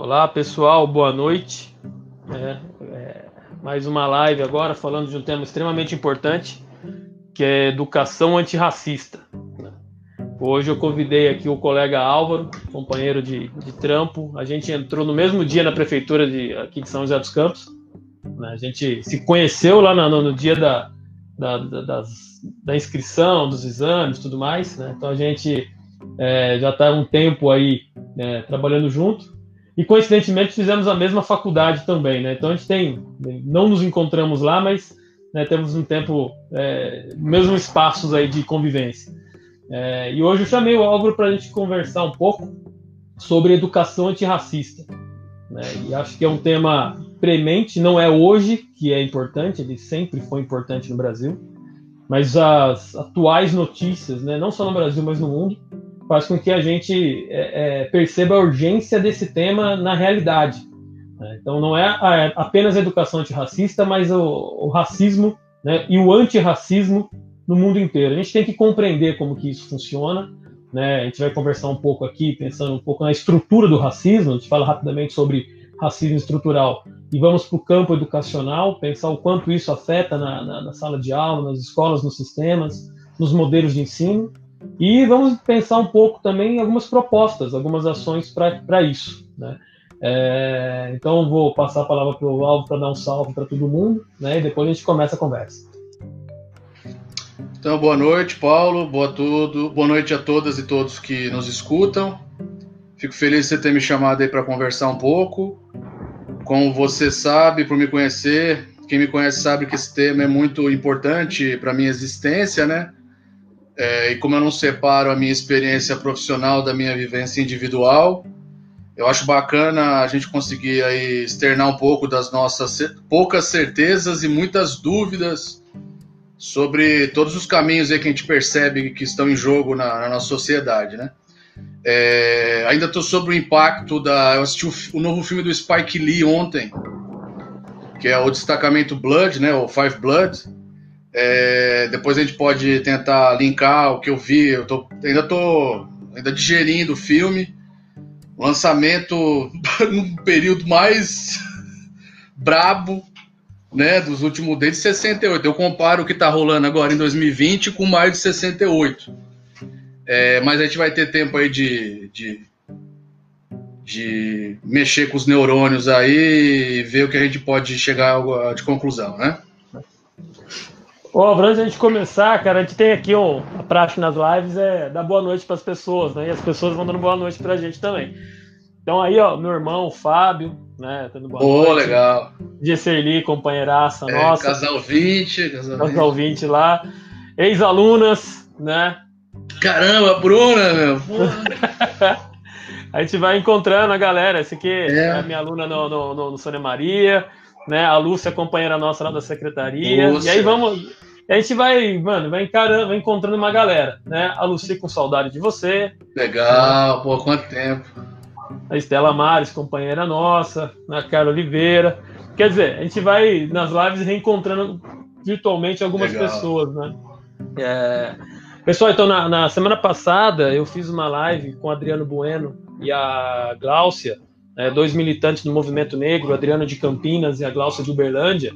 Olá pessoal, boa noite. É, é, mais uma live agora falando de um tema extremamente importante, que é educação antirracista. Hoje eu convidei aqui o colega Álvaro, companheiro de, de trampo. A gente entrou no mesmo dia na prefeitura de, aqui de São José dos Campos. Né? A gente se conheceu lá no, no dia da, da, da, das, da, inscrição, dos exames, tudo mais. Né? Então a gente é, já está um tempo aí é, trabalhando junto. E coincidentemente fizemos a mesma faculdade também, né? Então a gente tem, não nos encontramos lá, mas né, temos um tempo, é, espaços aí de convivência. É, e hoje eu chamei o Álvaro para a gente conversar um pouco sobre educação antirracista. Né? E acho que é um tema premente, não é hoje que é importante, ele sempre foi importante no Brasil, mas as atuais notícias, né, não só no Brasil, mas no mundo, faz com que a gente é, é, perceba a urgência desse tema na realidade. Né? Então, não é a, apenas a educação antirracista, mas o, o racismo né, e o antirracismo no mundo inteiro. A gente tem que compreender como que isso funciona. Né? A gente vai conversar um pouco aqui, pensando um pouco na estrutura do racismo. A gente fala rapidamente sobre racismo estrutural e vamos para o campo educacional, pensar o quanto isso afeta na, na, na sala de aula, nas escolas, nos sistemas, nos modelos de ensino. E vamos pensar um pouco também em algumas propostas, algumas ações para isso. Né? É, então, vou passar a palavra para o Alvo para dar um salve para todo mundo, né? e depois a gente começa a conversa. Então, boa noite, Paulo, boa, tudo, boa noite a todas e todos que nos escutam. Fico feliz de você ter me chamado aí para conversar um pouco. Como você sabe, por me conhecer, quem me conhece sabe que esse tema é muito importante para minha existência, né? É, e como eu não separo a minha experiência profissional da minha vivência individual, eu acho bacana a gente conseguir aí externar um pouco das nossas poucas certezas e muitas dúvidas sobre todos os caminhos aí que a gente percebe que estão em jogo na, na nossa sociedade, né? É, ainda estou sobre o impacto da. Eu assisti o, o, novo filme do Spike Lee ontem, que é o Destacamento Blood, né? O Five Blood é, depois a gente pode tentar linkar o que eu vi. Eu tô, ainda estou ainda digerindo o filme. Lançamento num período mais brabo, né, dos últimos desde 68. Eu comparo o que está rolando agora em 2020 com maio de 68. É, mas a gente vai ter tempo aí de, de, de mexer com os neurônios aí e ver o que a gente pode chegar de conclusão, né? Ô, antes de a gente começar, cara, a gente tem aqui um, a praxe nas lives é dar boa noite para as pessoas, né? E as pessoas vão dando boa noite para a gente também. Então aí, ó, meu irmão, o Fábio, né? Dando boa oh, noite. legal. Giseli, companheiraça é, nossa. Casal 20. Casal, casal 20 lá. Ex-alunas, né? Caramba, Bruna, meu. a gente vai encontrando a galera. Esse aqui é, é a minha aluna no, no, no, no Sônia Maria né? A Lúcia, companheira nossa lá da secretaria. Lúcia. E aí vamos. A gente vai, mano, vai encarando, vai encontrando uma galera, né? A Lucia com saudade de você. Legal, pô, quanto tempo. A Estela Mares, companheira nossa, a Carla Oliveira. Quer dizer, a gente vai nas lives reencontrando virtualmente algumas Legal. pessoas, né? É... Pessoal, então na, na, semana passada eu fiz uma live com o Adriano Bueno e a Gláucia é, dois militantes do movimento negro, Adriano de Campinas e a Glaucia de Uberlândia.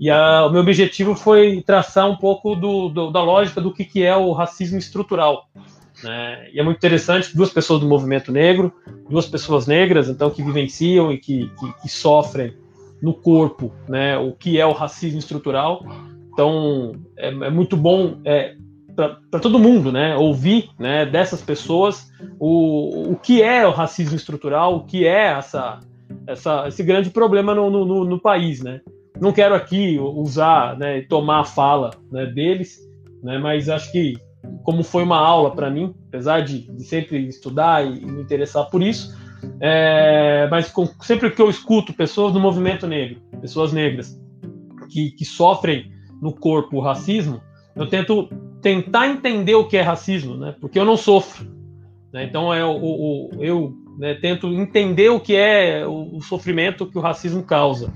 E a, o meu objetivo foi traçar um pouco do, do, da lógica do que, que é o racismo estrutural. Né? E é muito interessante, duas pessoas do movimento negro, duas pessoas negras, então, que vivenciam e que, que, que sofrem no corpo né, o que é o racismo estrutural. Então, é, é muito bom é, para todo mundo, né? Ouvir, né, dessas pessoas o, o que é o racismo estrutural, o que é essa, essa esse grande problema no, no, no país, né? Não quero aqui usar, né, tomar a fala né, deles, né? Mas acho que como foi uma aula para mim, apesar de, de, sempre estudar e, me interessar por isso, é, mas com, sempre que eu escuto pessoas do movimento negro, pessoas negras que, que sofrem no corpo o racismo, eu tento tentar entender o que é racismo, né? Porque eu não sofro. Né? Então é o, o, eu né, tento entender o que é o, o sofrimento que o racismo causa.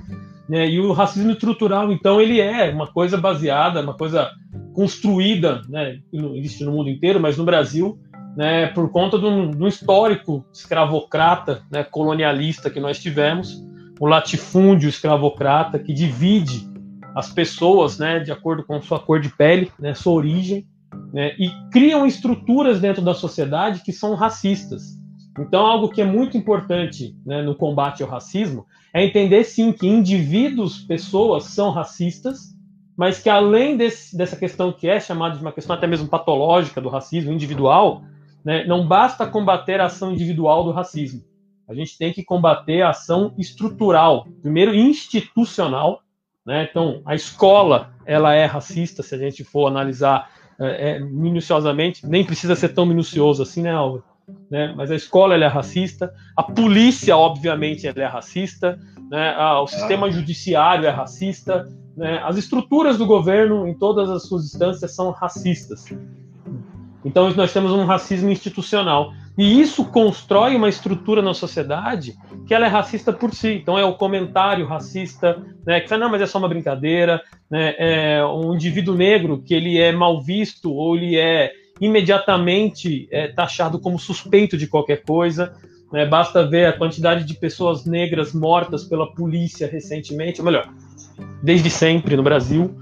Né? E o racismo estrutural, então, ele é uma coisa baseada, uma coisa construída, né? Existe no mundo inteiro, mas no Brasil né, por conta do, do histórico escravocrata, né, colonialista que nós tivemos, o latifúndio escravocrata que divide as pessoas, né, de acordo com sua cor de pele, né, sua origem, né, e criam estruturas dentro da sociedade que são racistas. Então, algo que é muito importante né, no combate ao racismo é entender, sim, que indivíduos, pessoas, são racistas, mas que além desse, dessa questão que é chamada de uma questão até mesmo patológica do racismo individual, né, não basta combater a ação individual do racismo. A gente tem que combater a ação estrutural, primeiro institucional. Né? Então, a escola ela é racista, se a gente for analisar é, é, minuciosamente, nem precisa ser tão minucioso assim, né, Álvaro? Né? Mas a escola é racista, a polícia obviamente é racista, né? o sistema judiciário é racista, né? As estruturas do governo em todas as suas instâncias são racistas. Então nós temos um racismo institucional e isso constrói uma estrutura na sociedade que ela é racista por si. Então é o comentário racista, né, que fala, não, mas é só uma brincadeira, né, é um indivíduo negro que ele é mal visto ou ele é imediatamente é, taxado como suspeito de qualquer coisa. Né? Basta ver a quantidade de pessoas negras mortas pela polícia recentemente, ou melhor, desde sempre no Brasil.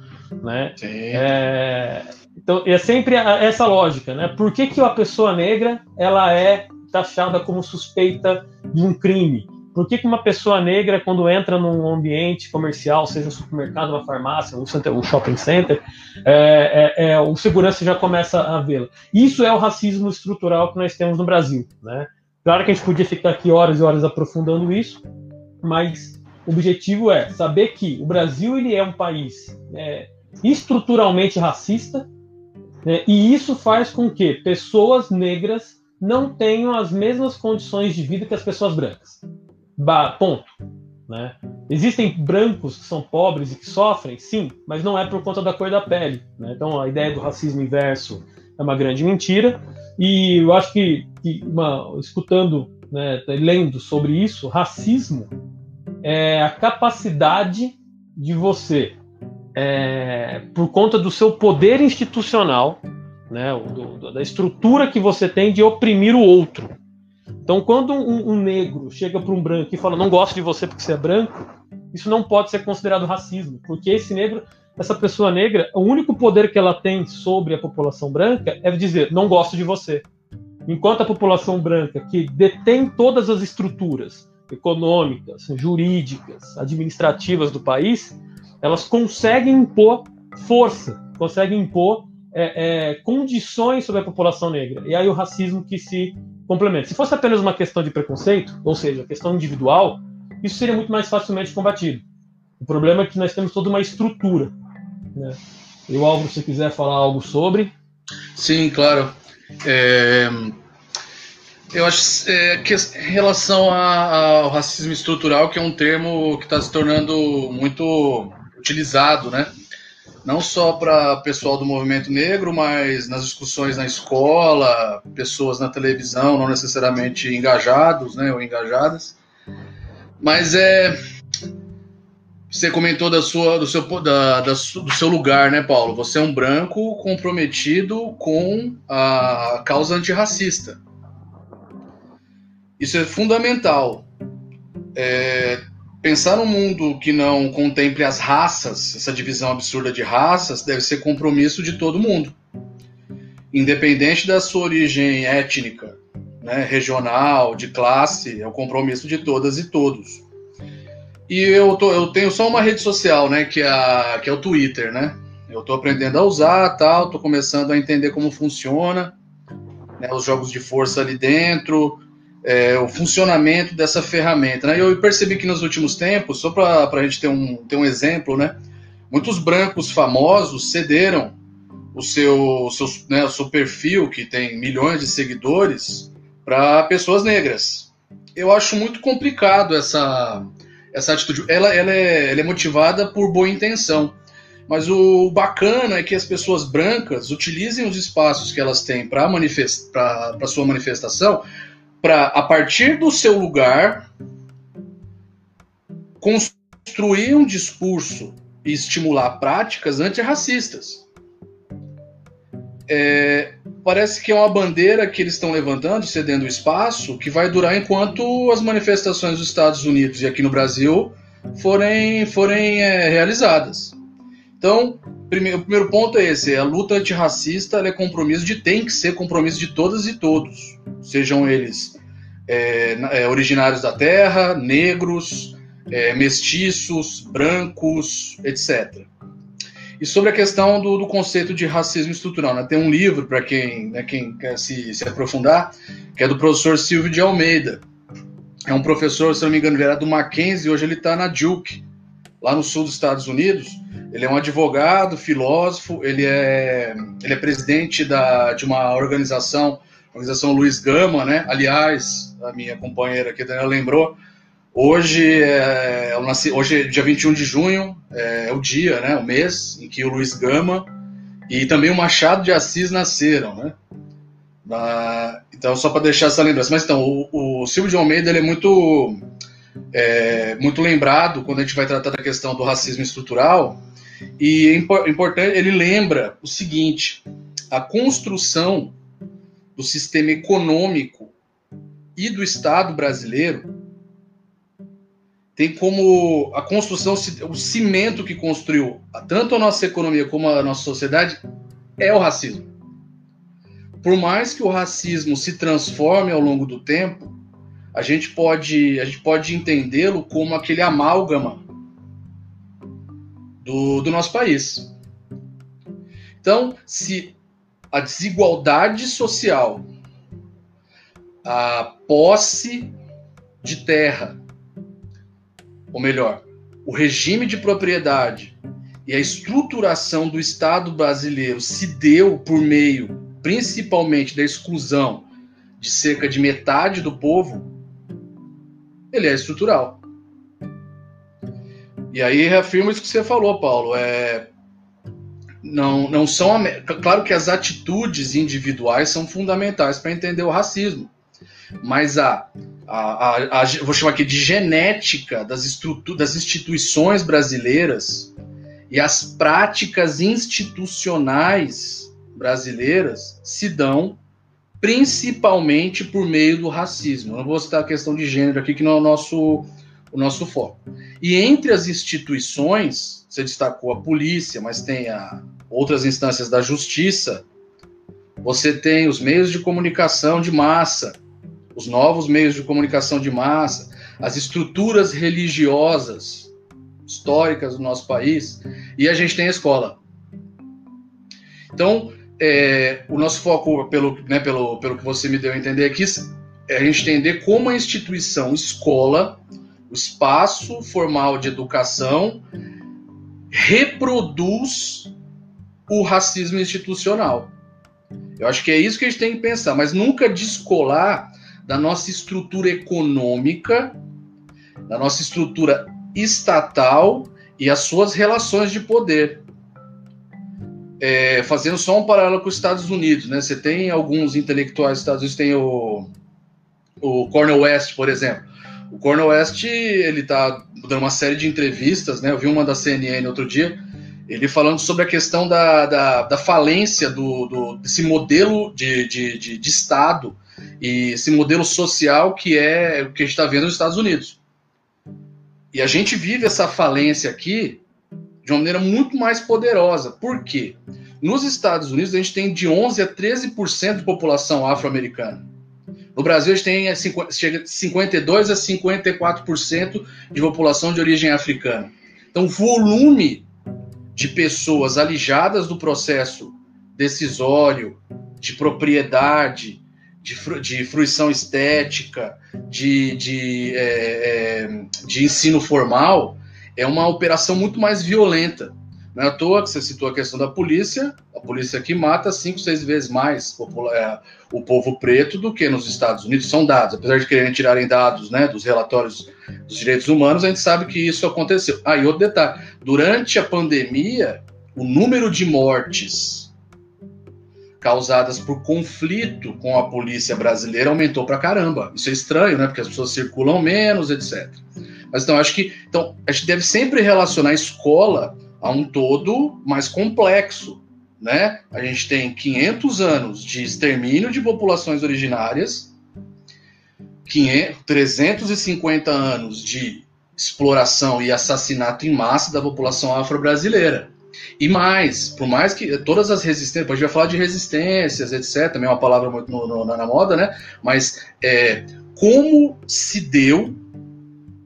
Né? É, então, é sempre essa lógica. Né? Por que, que a pessoa negra ela é taxada como suspeita de um crime? Por que, que uma pessoa negra, quando entra num ambiente comercial, seja um supermercado, uma farmácia, um, center, um shopping center, é, é, é, o segurança já começa a vê-la? Isso é o racismo estrutural que nós temos no Brasil. Né? Claro que a gente podia ficar aqui horas e horas aprofundando isso, mas o objetivo é saber que o Brasil ele é um país é, estruturalmente racista, né? e isso faz com que pessoas negras não tenham as mesmas condições de vida que as pessoas brancas. Ponto. Né? Existem brancos que são pobres e que sofrem, sim, mas não é por conta da cor da pele. Né? Então a ideia do racismo inverso é uma grande mentira. E eu acho que, que uma, escutando, né, lendo sobre isso, racismo é a capacidade de você, é, por conta do seu poder institucional, né, do, da estrutura que você tem de oprimir o outro. Então, quando um, um negro chega para um branco e fala não gosto de você porque você é branco, isso não pode ser considerado racismo, porque esse negro, essa pessoa negra, o único poder que ela tem sobre a população branca é dizer não gosto de você. Enquanto a população branca, que detém todas as estruturas econômicas, jurídicas, administrativas do país, elas conseguem impor força, conseguem impor é, é, condições sobre a população negra. E aí o racismo que se complementa. Se fosse apenas uma questão de preconceito, ou seja, questão individual, isso seria muito mais facilmente combatido. O problema é que nós temos toda uma estrutura. Né? E o Álvaro, se quiser falar algo sobre. Sim, claro. É... Eu acho é, que em relação ao racismo estrutural, que é um termo que está se tornando muito utilizado, né? Não só para pessoal do movimento negro, mas nas discussões na escola, pessoas na televisão, não necessariamente engajados, né, ou engajadas. Mas é você comentou da sua, do, seu, da, da, do seu lugar, né, Paulo? Você é um branco comprometido com a causa antirracista. Isso é fundamental. É, pensar num mundo que não contemple as raças, essa divisão absurda de raças, deve ser compromisso de todo mundo, independente da sua origem étnica, né, regional, de classe, é o compromisso de todas e todos. E eu, tô, eu tenho só uma rede social, né, que é, que é o Twitter, né? Eu estou aprendendo a usar, estou começando a entender como funciona, né, os jogos de força ali dentro, é, o funcionamento dessa ferramenta. Né? Eu percebi que nos últimos tempos, só para a gente ter um, ter um exemplo, né? muitos brancos famosos cederam o seu, seu, né, o seu perfil, que tem milhões de seguidores, para pessoas negras. Eu acho muito complicado essa, essa atitude. Ela, ela, é, ela é motivada por boa intenção. Mas o bacana é que as pessoas brancas utilizem os espaços que elas têm para manifest, sua manifestação para, a partir do seu lugar, construir um discurso e estimular práticas antirracistas. É, parece que é uma bandeira que eles estão levantando, cedendo espaço, que vai durar enquanto as manifestações dos Estados Unidos e aqui no Brasil forem, forem é, realizadas. Então, primeiro, o primeiro ponto é esse: a luta antirracista é compromisso de tem que ser compromisso de todas e todos, sejam eles é, é, originários da terra, negros, é, mestiços, brancos, etc. E sobre a questão do, do conceito de racismo estrutural, né? tem um livro para quem, né, quem quer se, se, aprofundar, que é do professor Silvio de Almeida. É um professor, se não me engano, ele era do Mackenzie, hoje ele está na Duke, lá no sul dos Estados Unidos. Ele é um advogado, filósofo, ele é, ele é presidente da, de uma organização, organização Luiz Gama, né? Aliás, a minha companheira aqui, Daniela, lembrou, Hoje é, eu nasci, hoje, dia 21 de junho, é, é, o dia, né, o mês em que o Luiz Gama e também o Machado de Assis nasceram, né? então, só para deixar essa lembrança. Mas então, o, o Silvio de Almeida ele é muito, é, muito lembrado quando a gente vai tratar da questão do racismo estrutural. E é importante, ele lembra o seguinte: a construção do sistema econômico e do Estado brasileiro tem como a construção, o cimento que construiu tanto a nossa economia como a nossa sociedade é o racismo. Por mais que o racismo se transforme ao longo do tempo, a gente pode, a gente pode entendê-lo como aquele amálgama do, do nosso país. Então, se a desigualdade social, a posse de terra, ou melhor, o regime de propriedade e a estruturação do Estado brasileiro se deu por meio, principalmente, da exclusão de cerca de metade do povo, ele é estrutural. E aí reafirmo isso que você falou, Paulo. É, não, não são. Claro que as atitudes individuais são fundamentais para entender o racismo. Mas a a, a, a, vou chamar aqui de genética das, estruturas, das instituições brasileiras e as práticas institucionais brasileiras se dão principalmente por meio do racismo. Não vou citar a questão de gênero aqui, que não é o nosso, o nosso foco. E entre as instituições, você destacou a polícia, mas tem a, outras instâncias da justiça, você tem os meios de comunicação de massa, os novos meios de comunicação de massa, as estruturas religiosas históricas do nosso país, e a gente tem a escola. Então, é, o nosso foco, pelo, né, pelo, pelo que você me deu a entender aqui, é a gente entender como a instituição escola, o espaço formal de educação, reproduz o racismo institucional. Eu acho que é isso que a gente tem que pensar, mas nunca descolar da nossa estrutura econômica, da nossa estrutura estatal e as suas relações de poder. É, fazendo só um paralelo com os Estados Unidos, né? Você tem alguns intelectuais dos Estados Unidos, tem o, o Cornel West, por exemplo. O Cornel West, ele está dando uma série de entrevistas, né? Eu vi uma da CNN outro dia, ele falando sobre a questão da, da, da falência do, do, desse modelo de, de, de, de Estado e esse modelo social que é o que a gente está vendo nos Estados Unidos. E a gente vive essa falência aqui de uma maneira muito mais poderosa. Por quê? Nos Estados Unidos, a gente tem de 11% a 13% de população afro-americana. No Brasil, a gente tem chega de 52% a 54% de população de origem africana. Então, o volume de pessoas alijadas do processo decisório, de propriedade, de, fru de fruição estética, de, de, é, é, de ensino formal, é uma operação muito mais violenta. Não é à toa que você citou a questão da polícia, a polícia que mata cinco, seis vezes mais é, o povo preto do que nos Estados Unidos. São dados, apesar de quererem tirarem dados né, dos relatórios dos direitos humanos, a gente sabe que isso aconteceu. Ah, e outro detalhe: durante a pandemia, o número de mortes causadas por conflito com a polícia brasileira aumentou pra caramba. Isso é estranho, né? Porque as pessoas circulam menos, etc. Mas então, acho que então, a gente deve sempre relacionar a escola a um todo mais complexo, né? A gente tem 500 anos de extermínio de populações originárias, 500, 350 anos de exploração e assassinato em massa da população afro-brasileira. E mais, por mais que todas as resistências, a gente vai falar de resistências, etc., também é uma palavra muito no, no, na moda, né? Mas é, como se deu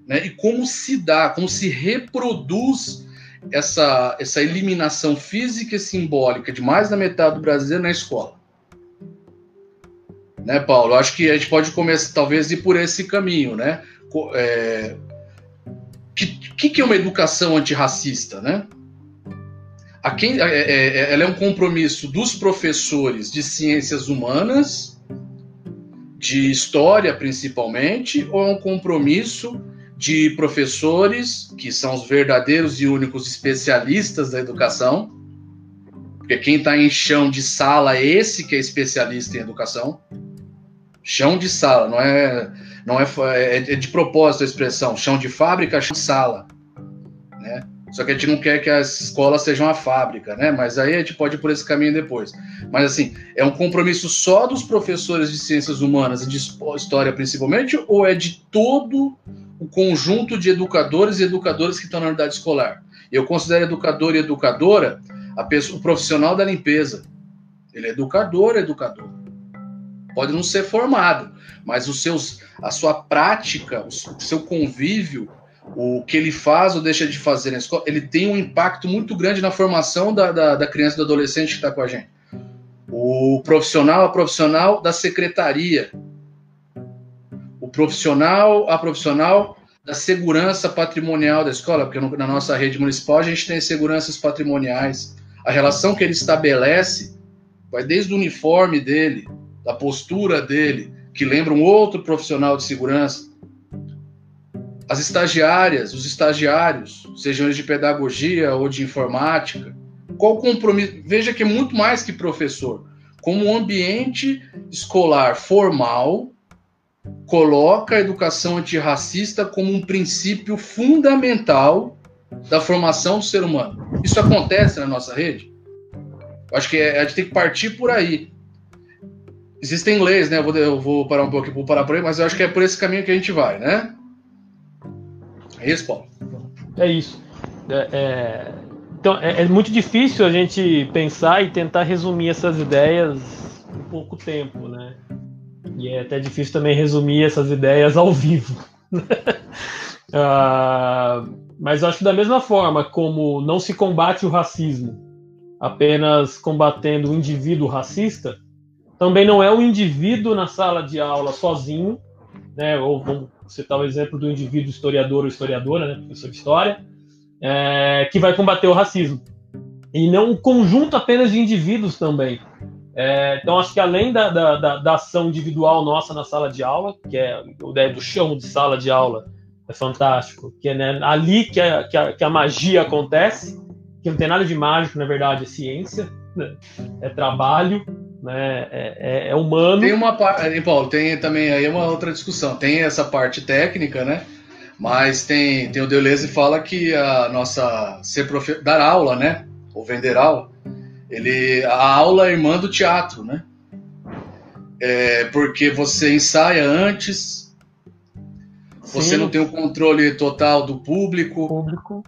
né, e como se dá, como se reproduz essa, essa eliminação física e simbólica de mais da metade do brasileiro na escola. Né, Paulo? Acho que a gente pode começar, talvez, ir por esse caminho, né? É, que, que, que é uma educação antirracista, né? A quem, é, é, é, ela é um compromisso dos professores de ciências humanas, de história principalmente, ou é um compromisso de professores, que são os verdadeiros e únicos especialistas da educação, porque quem está em chão de sala é esse que é especialista em educação. Chão de sala, não é, não é, é, é de propósito a expressão, chão de fábrica, chão de sala, né? Só que a gente não quer que as escolas sejam a fábrica, né? Mas aí a gente pode ir por esse caminho depois. Mas assim, é um compromisso só dos professores de ciências humanas e de história principalmente, ou é de todo o conjunto de educadores e educadoras que estão na unidade escolar. Eu considero educador e educadora pessoa, o profissional da limpeza. Ele é educador, educador. Pode não ser formado, mas os seus, a sua prática, o seu convívio, o que ele faz ou deixa de fazer na escola, ele tem um impacto muito grande na formação da, da, da criança e do adolescente que está com a gente. O profissional, a profissional da secretaria, profissional, a profissional da segurança patrimonial da escola, porque no, na nossa rede municipal a gente tem seguranças patrimoniais. A relação que ele estabelece vai desde o uniforme dele, da postura dele, que lembra um outro profissional de segurança. As estagiárias, os estagiários, sejam eles de pedagogia ou de informática, qual compromisso? Veja que é muito mais que professor. Como um ambiente escolar formal, coloca a educação antirracista como um princípio fundamental da formação do ser humano. Isso acontece na nossa rede? Acho que é, a gente tem que partir por aí. Existem leis, né? Eu vou, eu vou parar um pouco, vou parar por aí, mas eu acho que é por esse caminho que a gente vai, né? É isso, Paulo. É isso. É, é... Então, é, é muito difícil a gente pensar e tentar resumir essas ideias em pouco tempo, né? E é até difícil também resumir essas ideias ao vivo. uh, mas acho que da mesma forma como não se combate o racismo apenas combatendo o indivíduo racista, também não é o indivíduo na sala de aula sozinho, né? Ou vamos citar o exemplo do indivíduo historiador ou historiadora, né? Professor de história, é, que vai combater o racismo. E não um conjunto apenas de indivíduos também. É, então, acho que além da, da, da, ação individual nossa na sala de aula, que é a ideia do chão de sala de aula, é fantástico, que é né, ali que a, que, a, que a magia acontece, que não tem nada de mágico, na verdade, é ciência, né? é trabalho, né? É, é, é, humano. Tem uma parte, Paulo, tem também aí uma outra discussão. Tem essa parte técnica, né? Mas tem, tem o Deleuze fala que a nossa ser profe... dar aula, né? Ou vender aula, ele, a aula é irmã do teatro, né? É, porque você ensaia antes, Sim. você não tem o controle total do público. Público.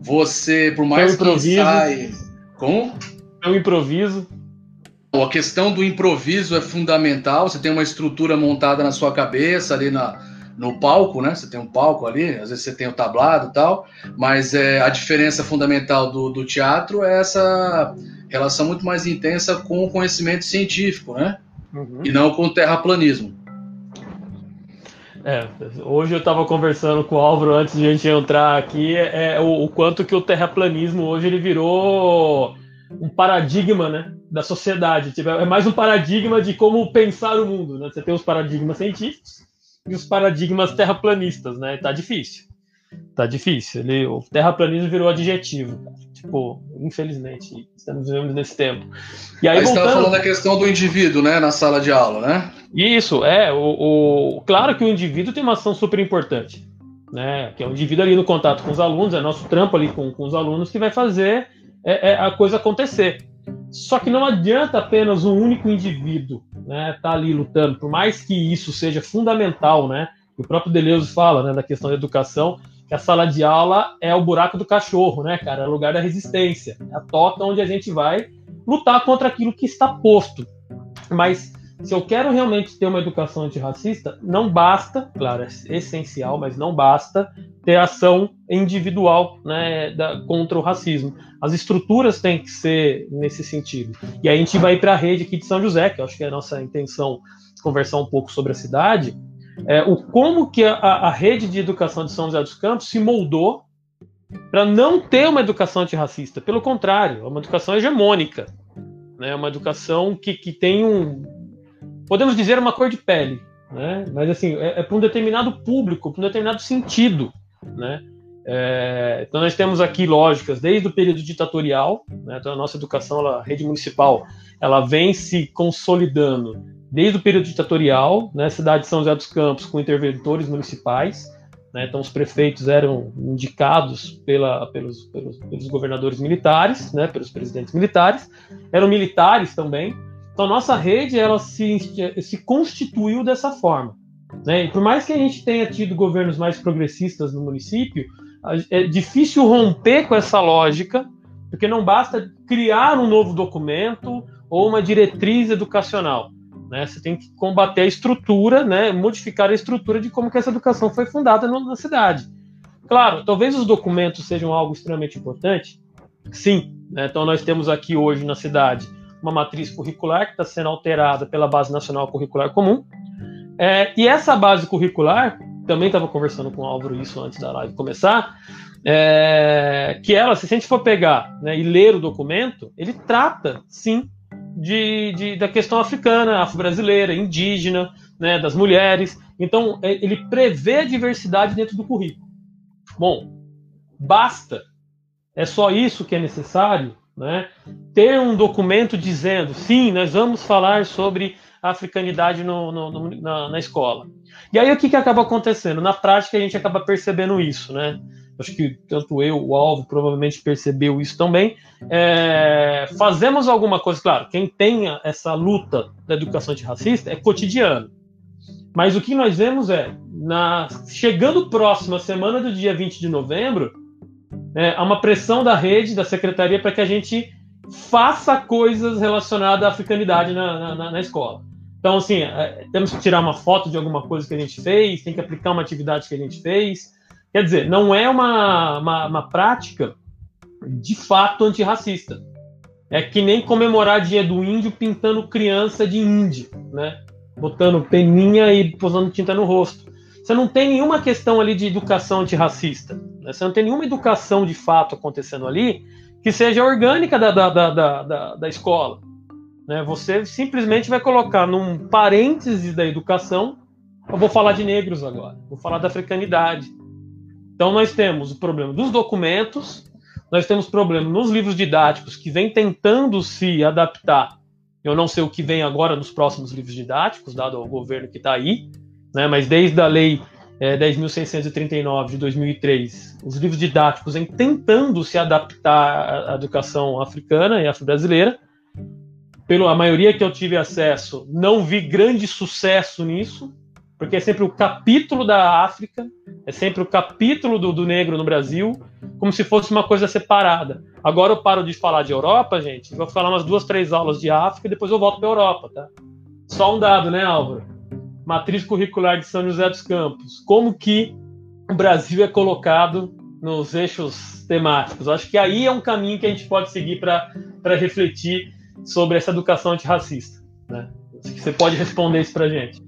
Você, por mais que ensaie. Como? É um improviso. A questão do improviso é fundamental. Você tem uma estrutura montada na sua cabeça, ali na, no palco, né? Você tem um palco ali, às vezes você tem o tablado e tal, mas é, a diferença fundamental do, do teatro é essa relação muito mais intensa com o conhecimento científico, né? Uhum. E não com o terraplanismo. É, hoje eu estava conversando com o Álvaro antes de a gente entrar aqui, é, o, o, quanto que o terraplanismo hoje ele virou um paradigma, né, da sociedade. Tipo, é mais um paradigma de como pensar o mundo, né? Você tem os paradigmas científicos e os paradigmas terraplanistas, né? Tá difícil. Tá difícil. Ele, o terraplanismo virou adjetivo. Tipo, infelizmente, estamos vivendo nesse tempo. E aí, aí voltando... você estava falando da questão do indivíduo, né, na sala de aula, né? Isso, é. O, o, Claro que o indivíduo tem uma ação super importante, né? Que é o indivíduo ali no contato com os alunos, é nosso trampo ali com, com os alunos que vai fazer é, é a coisa acontecer. Só que não adianta apenas um único indivíduo né, tá ali lutando, por mais que isso seja fundamental, né? O próprio Deleuze fala, né, da questão da educação, que a sala de aula é o buraco do cachorro, né, cara? É o lugar da resistência, é a toca onde a gente vai lutar contra aquilo que está posto. Mas se eu quero realmente ter uma educação antirracista, não basta, claro, é essencial, mas não basta ter ação individual né, da, contra o racismo. As estruturas têm que ser nesse sentido. E aí a gente vai para a rede aqui de São José, que eu acho que é a nossa intenção conversar um pouco sobre a cidade, é, o como que a, a rede de educação de São José dos Campos se moldou para não ter uma educação antirracista. Pelo contrário, é uma educação hegemônica. Né, uma educação que, que tem um, podemos dizer uma cor de pele, né? Mas assim, é, é para um determinado público, para um determinado sentido, né? É, então nós temos aqui lógicas desde o período ditatorial, né? então a nossa educação, a rede municipal, ela vem se consolidando desde o período ditatorial, né? Cidade de São José dos Campos com interventores municipais, né? então os prefeitos eram indicados pela, pelos, pelos, pelos governadores militares, né? pelos presidentes militares, eram militares também, então, nossa rede ela se, se constituiu dessa forma. Né? E por mais que a gente tenha tido governos mais progressistas no município, é difícil romper com essa lógica, porque não basta criar um novo documento ou uma diretriz educacional. Né? Você tem que combater a estrutura, né? modificar a estrutura de como que essa educação foi fundada na cidade. Claro, talvez os documentos sejam algo extremamente importante, sim. Né? Então, nós temos aqui hoje na cidade uma matriz curricular que está sendo alterada pela Base Nacional Curricular Comum. É, e essa base curricular, também estava conversando com o Álvaro isso antes da live começar, é, que ela, se a gente for pegar né, e ler o documento, ele trata, sim, de, de da questão africana, afro-brasileira, indígena, né, das mulheres. Então, é, ele prevê a diversidade dentro do currículo. Bom, basta. É só isso que é necessário né? Ter um documento dizendo, sim, nós vamos falar sobre a africanidade no, no, no, na, na, escola. E aí o que, que acaba acontecendo? Na prática a gente acaba percebendo isso, né? Acho que tanto eu, o Alvo, provavelmente percebeu isso também. É, fazemos alguma coisa, claro, quem tem essa luta da educação antirracista é cotidiano. Mas o que nós vemos é, na, chegando próximo à semana do dia 20 de novembro, é, há uma pressão da rede, da secretaria, para que a gente faça coisas relacionadas à africanidade na, na, na escola. Então, assim, é, temos que tirar uma foto de alguma coisa que a gente fez, tem que aplicar uma atividade que a gente fez. Quer dizer, não é uma, uma, uma prática de fato antirracista. É que nem comemorar dia do índio pintando criança de índio, né? Botando peninha e posando tinta no rosto. Você não tem nenhuma questão ali de educação antirracista. Né? Você não tem nenhuma educação de fato acontecendo ali que seja orgânica da, da, da, da, da escola. Né? Você simplesmente vai colocar num parêntese da educação. Eu vou falar de negros agora, vou falar da africanidade. Então nós temos o problema dos documentos, nós temos problema nos livros didáticos que vem tentando se adaptar. Eu não sei o que vem agora nos próximos livros didáticos, dado o governo que está aí, né? mas desde a lei é, 10.639 de 2003, os livros didáticos em tentando se adaptar à educação africana e afro-brasileira. Pela maioria que eu tive acesso, não vi grande sucesso nisso, porque é sempre o capítulo da África, é sempre o capítulo do, do negro no Brasil, como se fosse uma coisa separada. Agora eu paro de falar de Europa, gente, vou falar umas duas, três aulas de África e depois eu volto para Europa, tá? Só um dado, né, Álvaro? Matriz curricular de São José dos Campos, como que o Brasil é colocado nos eixos temáticos. Acho que aí é um caminho que a gente pode seguir para refletir sobre essa educação antirracista. Né? Você pode responder isso para a gente.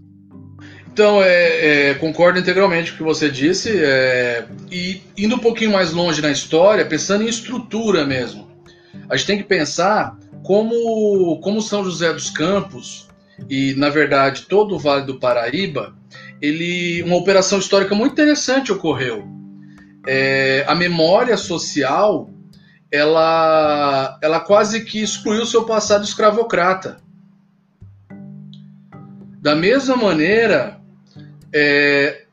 Então, é, é, concordo integralmente com o que você disse. É, e indo um pouquinho mais longe na história, pensando em estrutura mesmo, a gente tem que pensar como, como São José dos Campos e na verdade todo o Vale do Paraíba, ele uma operação histórica muito interessante ocorreu. É, a memória social ela, ela quase que excluiu seu passado escravocrata. Da mesma maneira, é,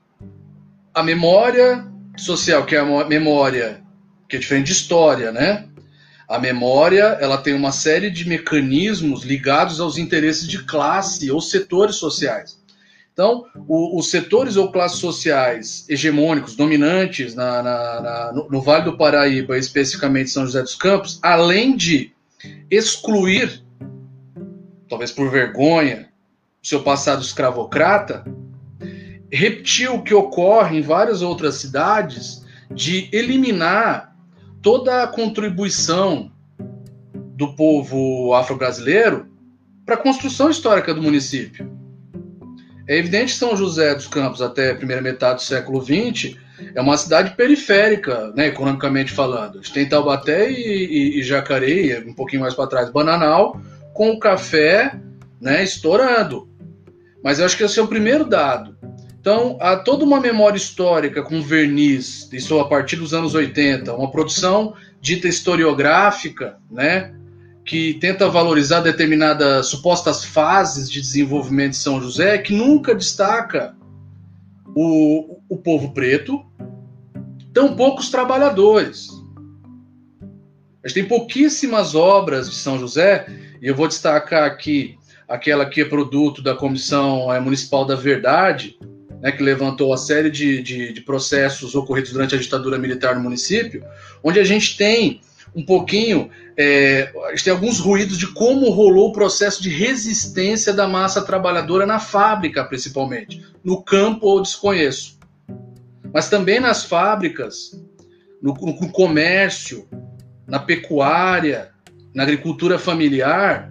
a memória social, que é a memória que é diferente de história, né? A memória ela tem uma série de mecanismos ligados aos interesses de classe ou setores sociais. Então, o, os setores ou classes sociais hegemônicos, dominantes na, na, na, no, no, Vale do Paraíba, especificamente São José dos Campos, além de excluir, talvez por vergonha, seu passado escravocrata, repetiu o que ocorre em várias outras cidades de eliminar toda a contribuição do povo afro-brasileiro para a construção histórica do município. É evidente que São José dos Campos, até a primeira metade do século XX, é uma cidade periférica, né, economicamente falando. A gente tem Taubaté e, e, e Jacareí, um pouquinho mais para trás, Bananal, com o café né, estourando. Mas eu acho que esse é o primeiro dado. Então, há toda uma memória histórica com verniz, isso a partir dos anos 80, uma produção dita historiográfica, né, que tenta valorizar determinadas supostas fases de desenvolvimento de São José, que nunca destaca o, o povo preto, tão poucos trabalhadores. A gente tem pouquíssimas obras de São José, e eu vou destacar aqui aquela que é produto da Comissão eh, Municipal da Verdade, né, que levantou uma série de, de, de, processos ocorridos durante a ditadura militar no município, onde a gente tem um pouquinho, é, a gente tem alguns ruídos de como rolou o processo de resistência da massa trabalhadora na fábrica, principalmente. No campo eu desconheço. Mas também nas fábricas, no, no comércio, na pecuária, na agricultura familiar,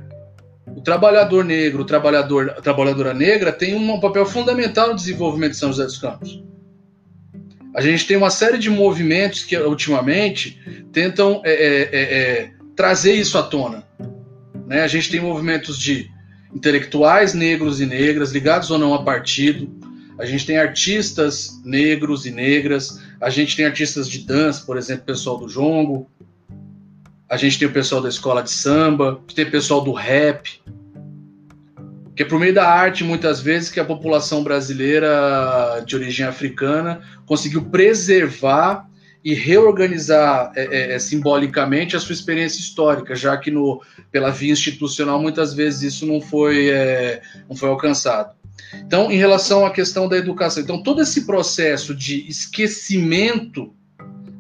o trabalhador negro, o trabalhador, a trabalhadora negra tem um papel fundamental no desenvolvimento de São José dos Campos. A gente tem uma série de movimentos que ultimamente tentam é, é, é, é, trazer isso à tona. Né? A gente tem movimentos de intelectuais negros e negras, ligados ou não a partido. A gente tem artistas negros e negras. A gente tem artistas de dança, por exemplo, pessoal do jongo a gente tem o pessoal da escola de samba, tem o pessoal do rap, que é por meio da arte, muitas vezes, que a população brasileira de origem africana conseguiu preservar e reorganizar é, é, é, simbolicamente a sua experiência histórica, já que no, pela via institucional muitas vezes isso não foi, é, não foi alcançado. Então, em relação à questão da educação, então todo esse processo de esquecimento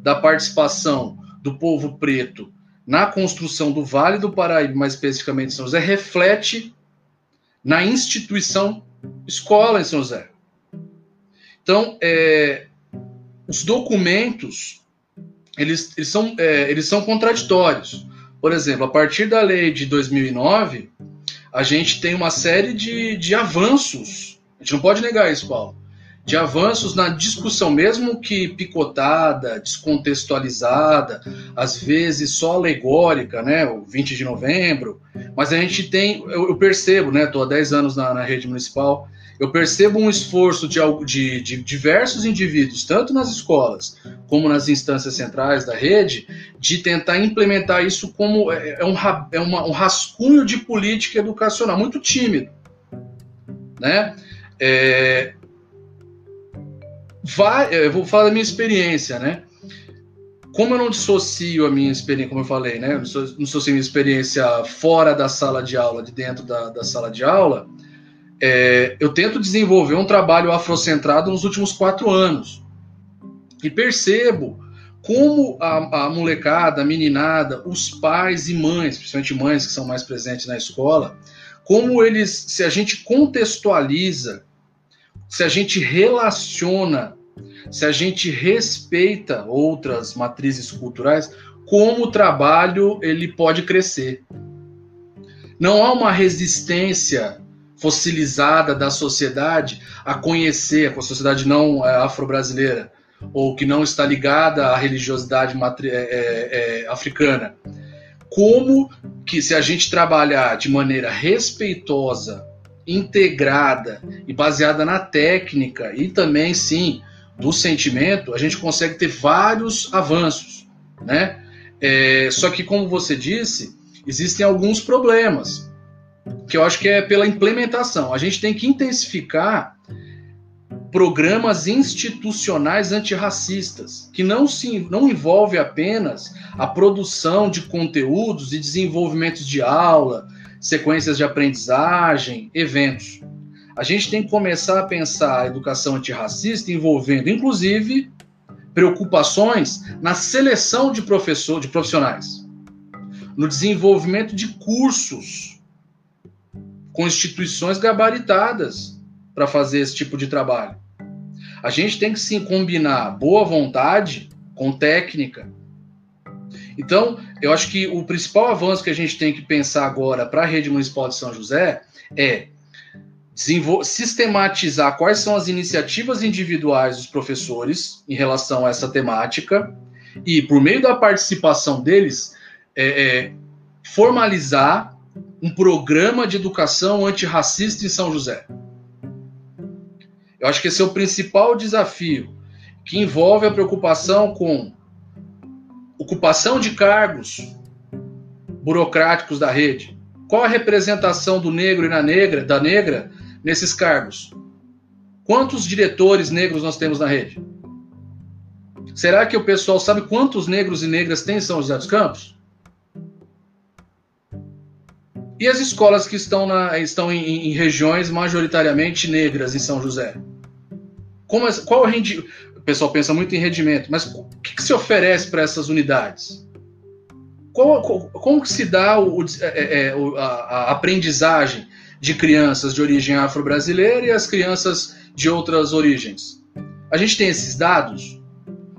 da participação do povo preto na construção do Vale do Paraíba, mais especificamente São José, reflete na instituição escola em São José. Então, é, os documentos eles, eles, são, é, eles são contraditórios. Por exemplo, a partir da lei de 2009, a gente tem uma série de, de avanços. A gente não pode negar isso, Paulo de avanços na discussão, mesmo que picotada, descontextualizada, às vezes só alegórica, né, o 20 de novembro, mas a gente tem, eu, eu percebo, né, estou há 10 anos na, na, rede municipal, eu percebo um esforço de, de, de diversos indivíduos, tanto nas escolas como nas instâncias centrais da rede, de tentar implementar isso como é, é um, é uma, um rascunho de política educacional, muito tímido, né, é, vai, eu vou falar da minha experiência, né? Como eu não dissocio a minha experiência, como eu falei, né? Não dissocio a minha experiência fora da sala de aula, de dentro da, da sala de aula, é, eu tento desenvolver um trabalho afrocentrado nos últimos quatro anos. E percebo como a, a molecada, a meninada, os pais e mães, principalmente mães que são mais presentes na escola, como eles, se a gente contextualiza se a gente relaciona, se a gente respeita outras matrizes culturais, como o trabalho ele pode crescer. Não há uma resistência fossilizada da sociedade a conhecer, a sociedade não é, afro-brasileira, ou que não está ligada à religiosidade é, é, é, africana. Como que se a gente trabalhar de maneira respeitosa integrada e baseada na técnica e também, sim, do sentimento, a gente consegue ter vários avanços, né? É, só que, como você disse, existem alguns problemas, que eu acho que é pela implementação. A gente tem que intensificar programas institucionais antirracistas, que não, se, não envolve apenas a produção de conteúdos e desenvolvimentos de aula, sequências de aprendizagem, eventos. A gente tem que começar a pensar a educação antirracista envolvendo, inclusive, preocupações na seleção de professor, de profissionais, no desenvolvimento de cursos com instituições gabaritadas para fazer esse tipo de trabalho. A gente tem que sim combinar boa vontade com técnica. Então, eu acho que o principal avanço que a gente tem que pensar agora para a rede municipal de São José é sistematizar quais são as iniciativas individuais dos professores em relação a essa temática e, por meio da participação deles, é, é, formalizar um programa de educação antirracista em São José. Eu acho que esse é o principal desafio, que envolve a preocupação com ocupação de cargos burocráticos da rede. Qual a representação do negro e na negra, da negra nesses cargos? Quantos diretores negros nós temos na rede? Será que o pessoal sabe quantos negros e negras tem em São José dos Campos? E as escolas que estão, na, estão em, em regiões majoritariamente negras em São José? Como, qual rendimento? O pessoal pensa muito em rendimento, mas o que, que se oferece para essas unidades? Como que se dá o, é, é, a, a aprendizagem de crianças de origem afro-brasileira e as crianças de outras origens? A gente tem esses dados?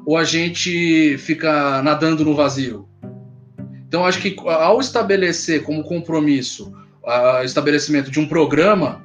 Ou a gente fica nadando no vazio? Então, acho que ao estabelecer como compromisso o estabelecimento de um programa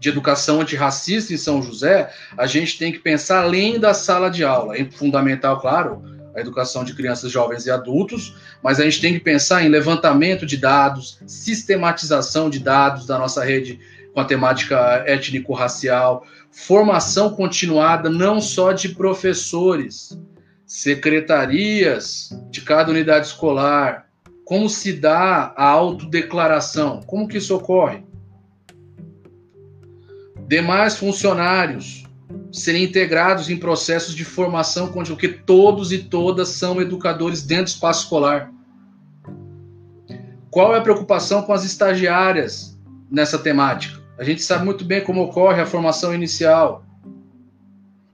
de educação antirracista em São José, a gente tem que pensar além da sala de aula. É fundamental, claro, a educação de crianças, jovens e adultos, mas a gente tem que pensar em levantamento de dados, sistematização de dados da nossa rede com a temática étnico-racial, formação continuada não só de professores, secretarias de cada unidade escolar, como se dá a autodeclaração? Como que isso ocorre? Demais funcionários serem integrados em processos de formação contínua, porque todos e todas são educadores dentro do espaço escolar. Qual é a preocupação com as estagiárias nessa temática? A gente sabe muito bem como ocorre a formação inicial.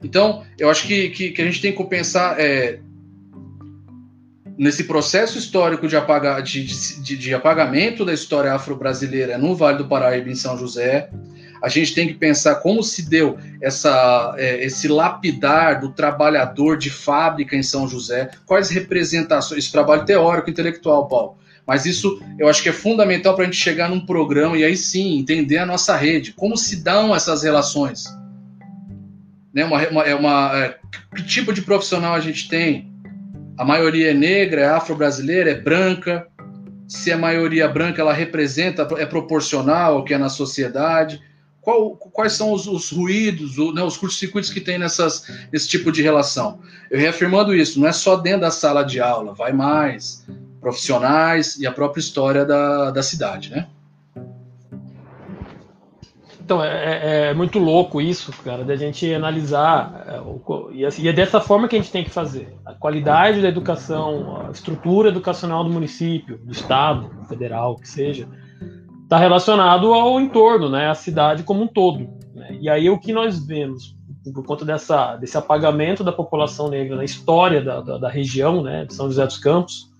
Então, eu acho que, que, que a gente tem que pensar é, nesse processo histórico de, apaga, de, de, de apagamento da história afro-brasileira no Vale do Paraíba, em São José, a gente tem que pensar como se deu essa, é, esse lapidar do trabalhador de fábrica em São José, quais representações, esse trabalho teórico, intelectual, Paulo. Mas isso eu acho que é fundamental para a gente chegar num programa e aí sim entender a nossa rede, como se dão essas relações. Né, uma, uma, é uma, é, que tipo de profissional a gente tem? a maioria é negra, é afro-brasileira, é branca. Se a maioria branca, ela representa, é proporcional ao que é na sociedade. Qual, quais são os, os ruídos, o, né, os curtos-circuitos que tem nessas, nesse tipo de relação? Eu reafirmando isso, não é só dentro da sala de aula, vai mais. Profissionais e a própria história da, da cidade, né? Então, é, é, é, muito louco isso, cara, da gente analisar. É, assim, e, é dessa forma que a gente tem que fazer. A qualidade da educação, a estrutura educacional do município, do estado, federal, que seja, está relacionado ao entorno, né, à cidade como um todo. Né? E aí o que nós vemos, por conta dessa, desse apagamento da população negra na história da, da, da região, né, de São José dos Campos,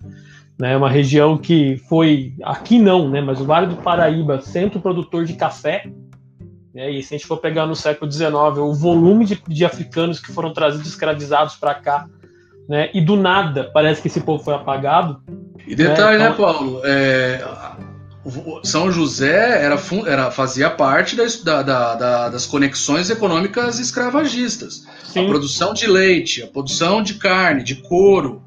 né, uma região que foi, aqui não, né, mas o Vale do Paraíba, centro produtor de café, né? E se a gente for pegar no século XIX, o volume de, de africanos que foram trazidos escravizados para cá, né? e do nada parece que esse povo foi apagado. E detalhe, né, então... né Paulo? É, São José era, era, fazia parte da, da, da, das conexões econômicas escravagistas. Sim. A produção de leite, a produção de carne, de couro,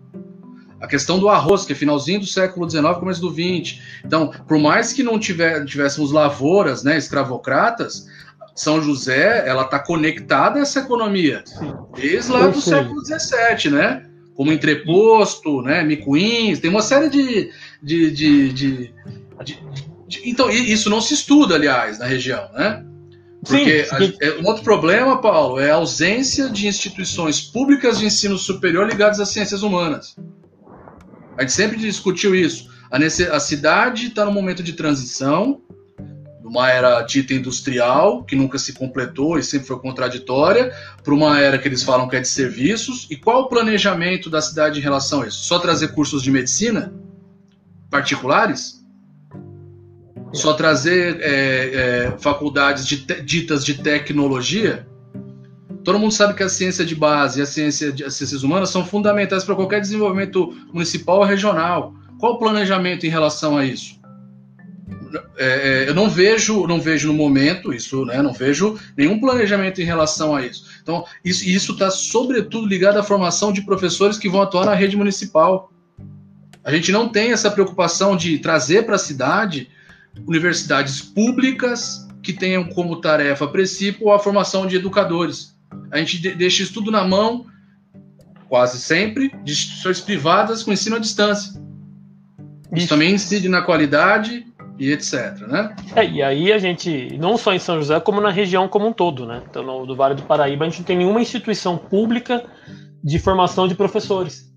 a questão do arroz, que é finalzinho do século XIX, começo do XX. Então, por mais que não tiver, tivéssemos lavouras né, escravocratas, São José ela está conectada a essa economia desde lá do século XVII, né? Como entreposto, né, micuins, tem uma série de, de, de, de, de então isso não se estuda, aliás, na região, né? Porque sim, sim. A, é, um outro problema, Paulo, é a ausência de instituições públicas de ensino superior ligadas às ciências humanas. A gente sempre discutiu isso. A, a cidade está num momento de transição, uma era dita industrial, que nunca se completou e sempre foi contraditória, para uma era que eles falam que é de serviços. E qual o planejamento da cidade em relação a isso? Só trazer cursos de medicina particulares? Só trazer é, é, faculdades de ditas de tecnologia? Todo mundo sabe que a ciência de base e a ciência de, as ciências humanas são fundamentais para qualquer desenvolvimento municipal ou regional. Qual o planejamento em relação a isso? É, é, eu não vejo, não vejo no momento isso, né? Não vejo nenhum planejamento em relação a isso. Então, isso está sobretudo ligado à formação de professores que vão atuar na rede municipal. A gente não tem essa preocupação de trazer para a cidade universidades públicas que tenham como tarefa princípio a formação de educadores. A gente deixa isso tudo na mão, quase sempre, de instituições privadas com ensino à distância. Isso, isso também incide na qualidade e etc, né? É, e aí a gente, não só em São José, como na região como um todo, né? Então, no, do Vale do Paraíba, a gente não tem nenhuma instituição pública de formação de professores.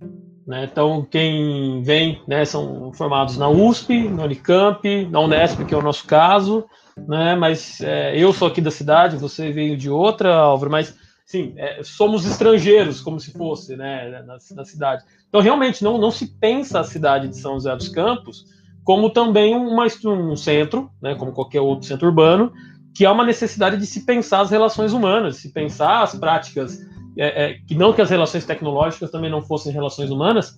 Né? Então, quem vem né, são formados na USP, na Unicamp, na Unesp, que é o nosso caso, né? mas é, eu sou aqui da cidade, você veio de outra, Álvaro, mas sim, é, somos estrangeiros, como se fosse né, na, na, cidade. Então, realmente, não, não se pensa a cidade de São José dos Campos como também uma, um centro, né, como qualquer outro centro urbano, que há uma necessidade de se pensar as relações humanas, se pensar as práticas, é, é, que não que as relações tecnológicas também não fossem relações humanas,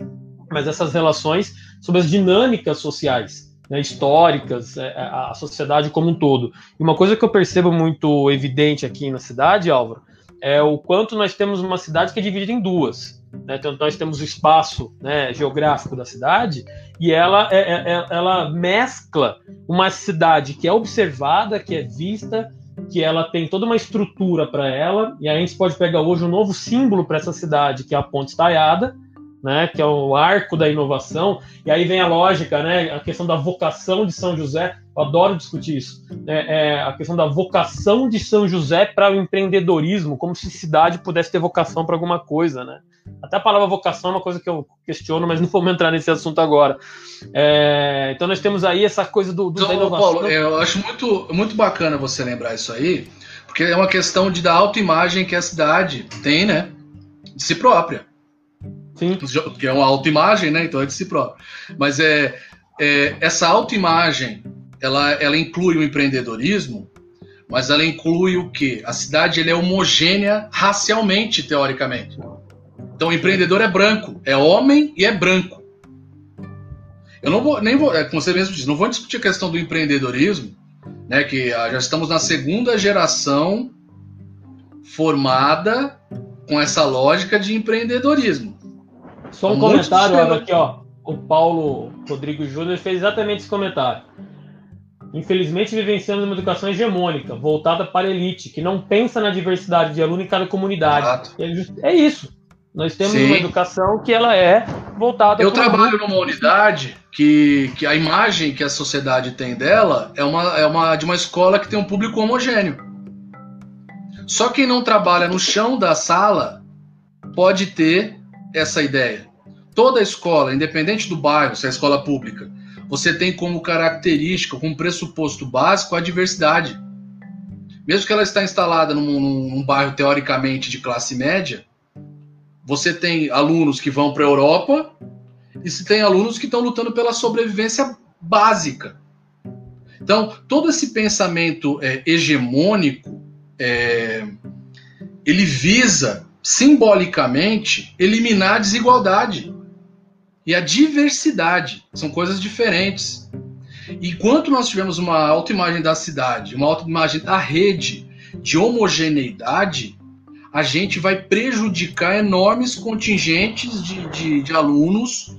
mas essas relações sobre as dinâmicas sociais, né, históricas, é, é a sociedade como um todo. E uma coisa que eu percebo muito evidente aqui na cidade, Álvaro, é o quanto nós temos uma cidade que é dividida em duas. Né? Então, nós temos o espaço né, geográfico da cidade e ela, é, é, é, ela mescla uma cidade que é observada, que é vista, que ela tem toda uma estrutura para ela, e aí a gente pode pegar hoje um novo símbolo para essa cidade, que é a Ponte Estaiada, né, que é o arco da inovação, e aí vem a lógica, né, a questão da vocação de São José, eu adoro discutir isso, é, é a questão da vocação de São José para o empreendedorismo, como se cidade pudesse ter vocação para alguma coisa, né? Até a palavra vocação é uma coisa que eu questiono, mas não vamos entrar nesse assunto agora. É, então nós temos aí essa coisa do, do então, inovação. Paulo, eu acho muito, muito bacana você lembrar isso aí, porque é uma questão de da autoimagem que a cidade tem, né? De si própria. Sim. Que é uma autoimagem, né? Então é de si própria. Mas é, é essa autoimagem, ela, ela inclui o empreendedorismo, mas ela inclui o quê? A cidade é homogênea racialmente, teoricamente. Então, o empreendedor é branco, é homem e é branco. Eu não vou, nem vou, é, como você mesmo disse, não vou discutir a questão do empreendedorismo, né, que ah, já estamos na segunda geração formada com essa lógica de empreendedorismo. Só um, um comentário aqui, ó. O Paulo Rodrigo Júnior fez exatamente esse comentário. Infelizmente, vivenciamos uma educação hegemônica, voltada para a elite, que não pensa na diversidade de aluno em cada comunidade. É, é isso. Nós temos Sim. uma educação que ela é voltada. Eu trabalho numa unidade que, que a imagem que a sociedade tem dela é uma, é uma de uma escola que tem um público homogêneo. Só quem não trabalha no chão da sala pode ter essa ideia. Toda escola, independente do bairro, se é escola pública, você tem como característica, como pressuposto básico, a diversidade. Mesmo que ela está instalada num, num, bairro teoricamente de classe média, você tem alunos que vão para a Europa e se tem alunos que estão lutando pela sobrevivência básica. Então, todo esse pensamento é, hegemônico, é, ele visa simbolicamente eliminar a desigualdade e a diversidade. São coisas diferentes. Enquanto nós tivemos uma autoimagem da cidade, uma autoimagem da rede de homogeneidade, a gente vai prejudicar enormes contingentes de, de, de alunos,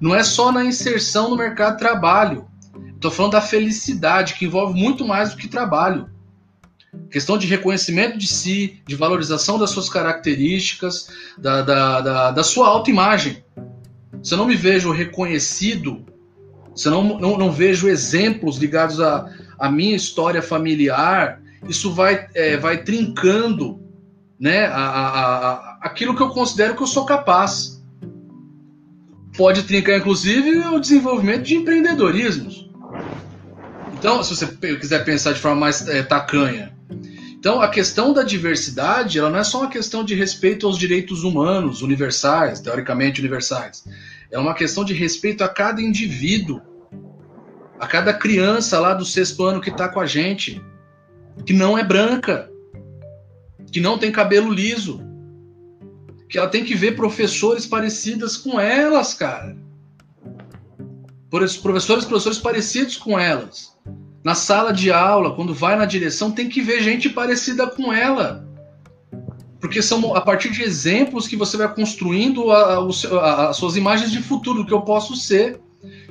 não é só na inserção no mercado de trabalho. Estou falando da felicidade, que envolve muito mais do que trabalho. Questão de reconhecimento de si, de valorização das suas características, da, da, da, da sua autoimagem. Se eu não me vejo reconhecido, se eu não, não, não vejo exemplos ligados à, à minha história familiar isso vai, é, vai trincando né, a, a, a, aquilo que eu considero que eu sou capaz. Pode trincar, inclusive, o desenvolvimento de empreendedorismos. Então, se você quiser pensar de forma mais é, tacanha. Então, a questão da diversidade, ela não é só uma questão de respeito aos direitos humanos universais, teoricamente universais. É uma questão de respeito a cada indivíduo, a cada criança lá do sexto ano que está com a gente, que não é branca, que não tem cabelo liso, que ela tem que ver professores parecidas com elas, cara. Professores professores parecidos com elas. Na sala de aula, quando vai na direção, tem que ver gente parecida com ela. Porque são a partir de exemplos que você vai construindo as suas imagens de futuro, do que eu posso ser.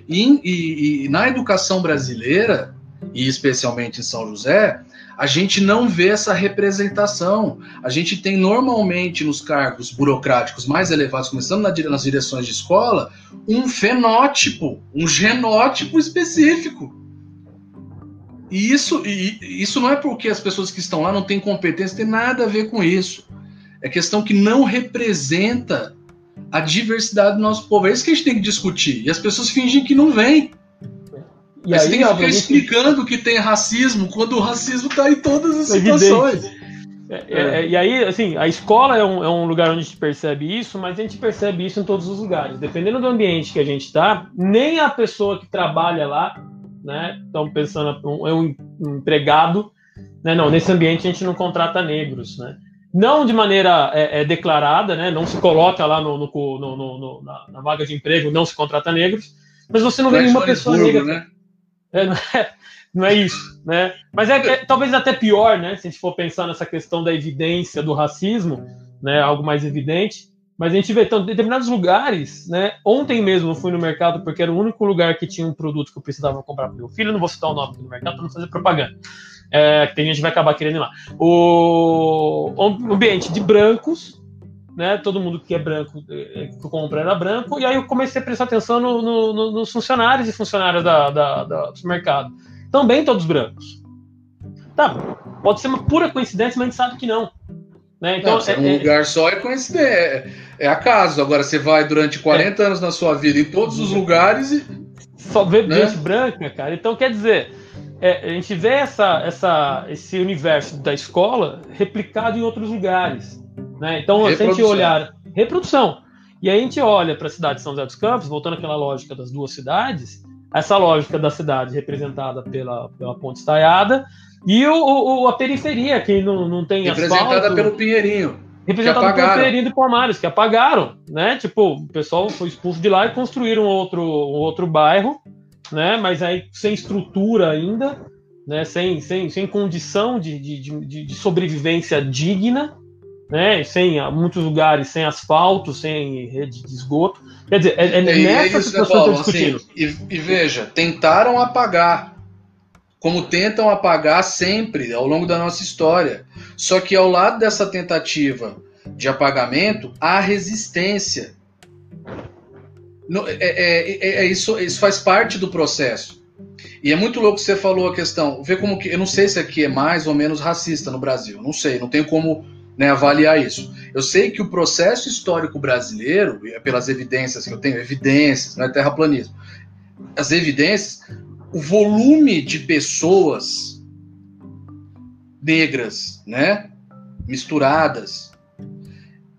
E, e, e na educação brasileira, e especialmente em São José, a gente não vê essa representação. A gente tem normalmente nos cargos burocráticos mais elevados, começando nas direções de escola, um fenótipo, um genótipo específico. E isso, e isso não é porque as pessoas que estão lá não têm competência, tem nada a ver com isso. É questão que não representa a diversidade do nosso povo. É isso que a gente tem que discutir. E as pessoas fingem que não vem. E aí, tem que ficar explicando que tem racismo quando o racismo está em todas as é situações. É, é, é. E aí, assim, a escola é um, é um, lugar onde a gente percebe isso, mas a gente percebe isso em todos os lugares. Dependendo do ambiente que a gente está, nem a pessoa que trabalha lá, né? Estão pensando, é um, empregado, né? Não, nesse ambiente a gente não contrata negros, né? Não de maneira é, é declarada, né? Não se coloca lá no, no, no, no na, na, vaga de emprego, não se contrata negros, mas você não vê nenhuma pessoa negra. Né? É, não, é, não, é, isso, né? Mas é, é, talvez até pior, né? Se a gente for pensar nessa questão da evidência do racismo, né? Algo mais evidente. Mas a gente vê então, determinados lugares, né? Ontem mesmo eu fui no mercado porque era o único lugar que tinha um produto que eu precisava comprar para meu filho. Não vou citar o nome do mercado para não fazer propaganda. É, que tem gente que vai acabar querendo ir lá. O ambiente de brancos, né? Todo mundo que é branco, é, que compra era branco, e aí eu comecei a prestar atenção no, no, nos funcionários e funcionárias da, da, da, do mercado. Também todos brancos. Tá, pode ser uma pura coincidência, mas a gente sabe que não. Né? Então, não, é, um é, lugar só é coincidência, é, é acaso. Agora você vai durante 40 é. anos na sua vida em todos os lugares e. Só vê né? gente branca, cara. Então quer dizer, é, a gente vê essa, essa, esse universo da escola replicado em outros lugares. Né? Então, se a gente olhar. Reprodução. E aí a gente olha para a cidade de São José dos Campos, voltando àquela lógica das duas cidades, essa lógica da cidade representada pela, pela ponte estaiada e o, o, a periferia, que não, não tem representada asfalto. pelo Pinheirinho. Representada pelo Pinheirinho de Palmares, que apagaram, né? Tipo, o pessoal foi expulso de lá e construíram outro, outro bairro, né? Mas aí sem estrutura ainda, né? Sem, sem, sem condição de, de, de, de sobrevivência digna, né? Sem muitos lugares sem asfalto, sem rede de esgoto. Quer dizer, é, é, é nessa situação que eu discutindo. Assim, e, e, veja, tentaram apagar, como tentam apagar sempre ao longo da nossa história. Só que ao lado dessa tentativa de apagamento, há resistência. É, é, é, é, isso, isso faz parte do processo. E é muito louco que você falou a questão. Vê como que. Eu não sei se aqui é mais ou menos racista no Brasil. Não sei, não tenho como né, avaliar isso. Eu sei que o processo histórico brasileiro, pelas evidências que eu tenho, evidências, não é terraplanismo, as evidências, o volume de pessoas negras, né, misturadas,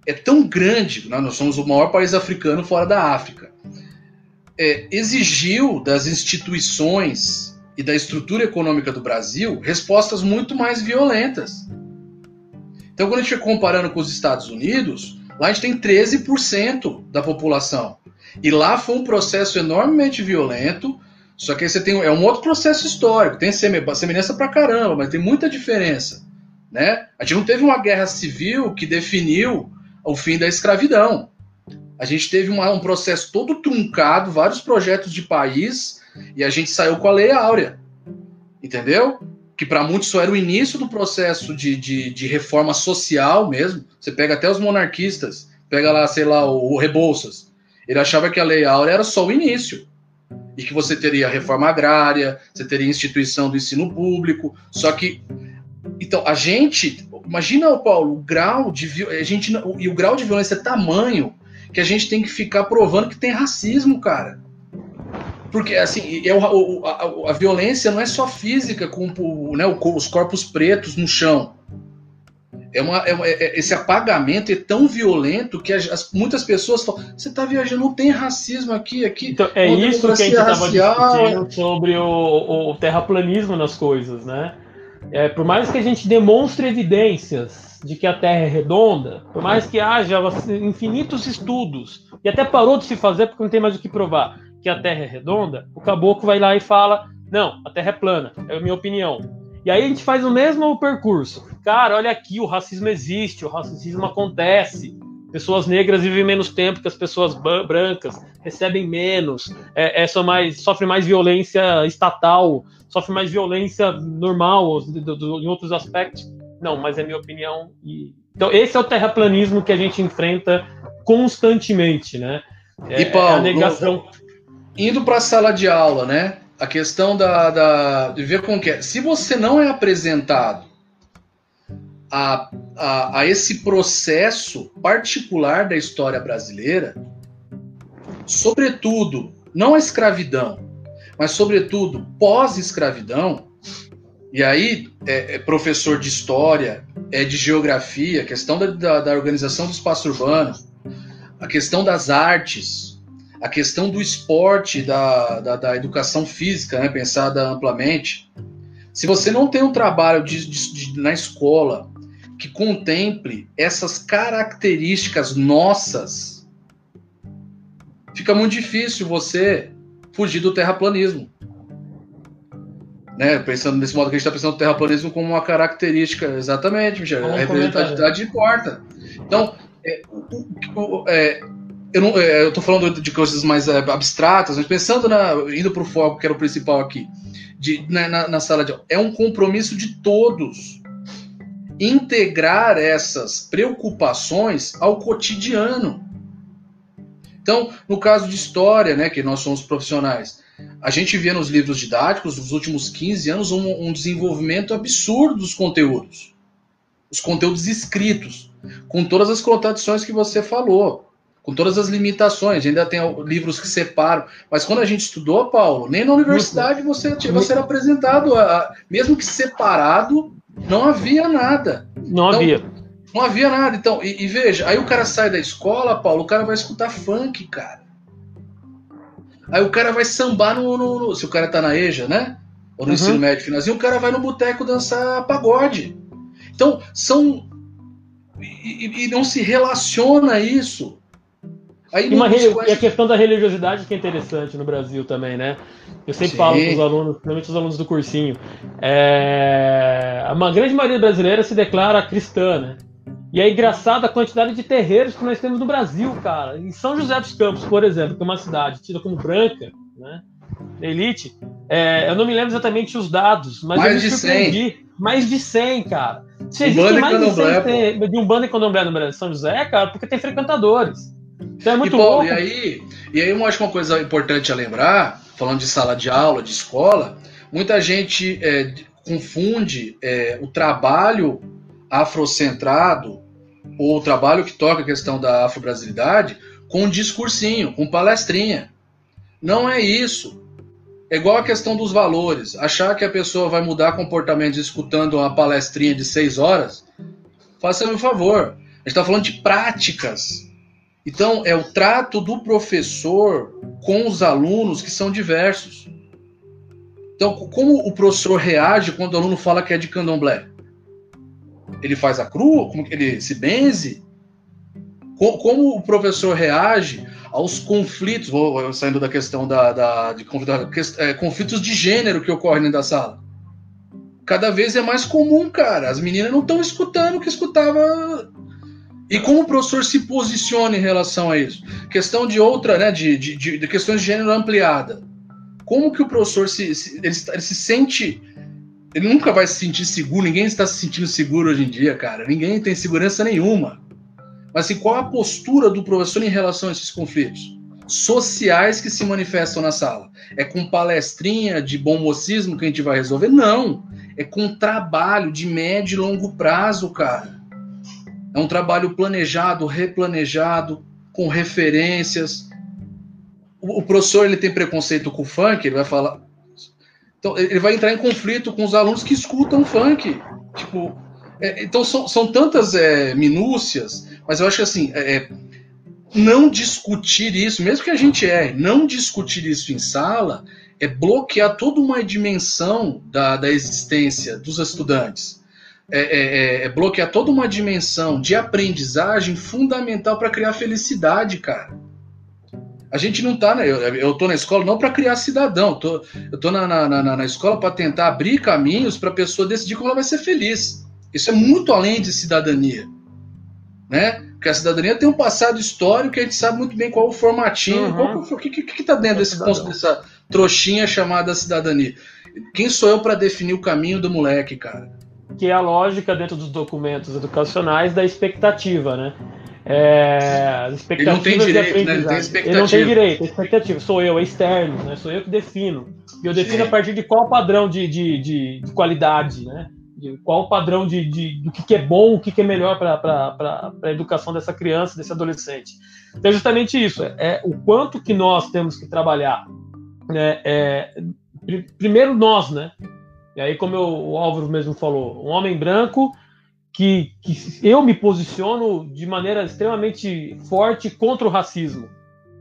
é tão grande, né, nós somos o maior país africano fora da África, é, exigiu das instituições e da estrutura econômica do Brasil respostas muito mais violentas. Então, quando a gente fica comparando com os Estados Unidos, lá a gente tem 13% da população. E lá foi um processo enormemente violento, só que aí você tem é um outro processo histórico, tem semelhança pra caramba, mas tem muita diferença, né? A gente não teve uma guerra civil que definiu o fim da escravidão. A gente teve uma, um processo todo truncado, vários projetos de país, e a gente saiu com a Lei Áurea. Entendeu? que para muitos só era o início do processo de, de, de, reforma social mesmo. Você pega até os monarquistas, pega lá, sei lá, o, o Rebouças. Ele achava que a Lei Áurea era só o início. E que você teria reforma agrária, você teria instituição do ensino público. Só que Então, a gente, imagina, Paulo, o grau de a gente e o grau de violência é tamanho que a gente tem que ficar provando que tem racismo, cara. Porque, assim, é o, a, a, violência não é só física com né, os corpos pretos no chão. É uma, é, é, esse apagamento é tão violento que as, as, muitas pessoas falam: você está viajando, não tem racismo aqui, aqui. Então, é isso que a gente estava discutindo sobre o, o, terraplanismo nas coisas, né? É, por mais que a gente demonstre evidências de que a Terra é redonda, por mais que haja infinitos estudos, e até parou de se fazer porque não tem mais o que provar que a Terra é redonda, o caboclo vai lá e fala: não, a Terra é plana, é a minha opinião. E aí a gente faz o mesmo percurso. Cara, olha aqui, o racismo existe, o racismo acontece. Pessoas negras vivem menos tempo que as pessoas brancas, recebem menos, é, é mais, sofrem mais violência estatal, sofrem mais violência normal do, do, em outros aspectos. Não, mas é minha opinião. E... Então, esse é o terraplanismo que a gente enfrenta constantemente, né? É, e Paulo, é a negação. No, indo para a sala de aula, né? A questão da, da, de ver como que é. Se você não é apresentado a, a, a esse processo particular da história brasileira, sobretudo, não a escravidão, mas sobretudo pós-escravidão, e aí é, é, professor de história, é de geografia, questão da, da, da organização do espaço urbano, a questão das artes, a questão do esporte, da, da, da educação física, né, pensada amplamente. Se você não tem um trabalho de, de, de, na escola que contemple essas características nossas, fica muito difícil você fugir do terraplanismo. Né, pensando nesse modo que a gente está pensando no terraplanismo como uma característica, exatamente, Michel, a representatividade importa. Então, é, o, é, eu, não, é, eu tô falando de coisas mais é, abstratas, mas pensando na. indo para o foco, que era o principal aqui, de, na, na, na sala de aula, é um compromisso de todos integrar essas preocupações ao cotidiano. Então, no caso de história, né, que nós somos profissionais, a gente vê nos livros didáticos, nos últimos 15 anos, um, um desenvolvimento absurdo dos conteúdos. Os conteúdos escritos, com todas as contradições que você falou com todas as limitações, ainda tem livros que separam. Mas quando a gente estudou, Paulo, nem na universidade você, você era apresentado, a, mesmo que separado, não havia nada. Não então, havia. Não havia nada. Então, e, e, veja, aí o cara sai da escola, Paulo, o cara vai escutar funk, cara. Aí o cara vai sambar no. no, no se o cara tá na EJA, né? Ou no uhum. ensino médio finalzinho, o cara vai no boteco dançar pagode. Então, são. E, e não se relaciona isso Aí e, uma, e, a questão da religiosidade que é interessante no Brasil também, né? Eu sempre Sim. falo com os alunos, principalmente os alunos do cursinho. É... Uma grande maioria brasileira se declara cristã, né? E é engraçado a quantidade de terreiros que nós temos no Brasil, cara. Em São José dos Campos, por exemplo, que é uma cidade tida como branca, né? Elite. É... eu não me lembro exatamente os dados, mas mais eu me surpreendi. 100. Mais de 100, cara. Se existe mais de 100 de um bando em candomblé no São José, cara, porque tem frequentadores. Isso é muito e, Paulo, louco. E aí, e aí eu acho que uma coisa importante a lembrar, falando de sala de aula, de escola, muita gente é, confunde é, o trabalho afrocentrado ou o trabalho que toca a questão da afro-brasilidade com um discursinho, com palestrinha. Não é isso. É igual a questão dos valores. Achar que a pessoa vai mudar comportamento escutando uma palestrinha de seis horas, faça-me um favor. A gente está falando de práticas então, é o trato do professor com os alunos que são diversos. Então, como o professor reage quando o aluno fala que é de candomblé? Ele faz a crua? Como ele se benze? Como o professor reage aos conflitos, vou saindo da questão da, da de, da, é, conflitos de gênero que ocorrem dentro da sala? Cada vez é mais comum, cara. As meninas não estão escutando o que escutava e como o professor se posiciona em relação a isso? Questão de outra, né, de, de, de questões de gênero ampliada. Como que o professor se, se ele, ele, se sente. Ele nunca vai se sentir seguro, ninguém está se sentindo seguro hoje em dia, cara. Ninguém tem segurança nenhuma. Mas assim, qual a postura do professor em relação a esses conflitos? Sociais que se manifestam na sala. É com palestrinha de bom mocismo que a gente vai resolver? Não. é com trabalho de médio e longo prazo, cara. É um trabalho planejado, replanejado, com referências. O, professor ele tem preconceito com o funk, ele vai falar. Então, ele vai entrar em conflito com os alunos que escutam funk. Tipo, é, então são, são tantas é, minúcias, mas eu acho que assim, é, é não discutir isso, mesmo que a gente erre, não discutir isso em sala é bloquear toda uma dimensão da, da existência dos estudantes. É, é, é, é bloquear toda uma dimensão de aprendizagem fundamental para criar felicidade, cara. A gente não tá, né? Eu, eu tô na escola não para criar cidadão, tô, eu tô na, na, na, na escola para tentar abrir caminhos para a pessoa decidir como ela vai ser feliz. Isso é muito além de cidadania, né? Porque a cidadania tem um passado histórico que a gente sabe muito bem qual é o formatinho, uhum. o que, que, que, tá dentro desse, dessa trouxinha chamada cidadania. Quem sou eu para definir o caminho do moleque, cara? Que é a lógica dentro dos documentos educacionais da expectativa, né? É, ele não tem direito, né? Ele tem expectativa. Ele não tem direito, expectativa. Sou eu, é externo, né? Sou eu que defino. E eu defino Sim. a partir de qual padrão de, de, de, de qualidade, né? de qual o padrão de, de, do que, que é bom, o que, que é melhor para a educação dessa criança, desse adolescente. Então, é justamente isso, é, é o quanto que nós temos que trabalhar. Né, é, primeiro nós, né? E aí, como eu, o Álvaro mesmo falou, um homem branco que, que eu me posiciono de maneira extremamente forte contra o racismo.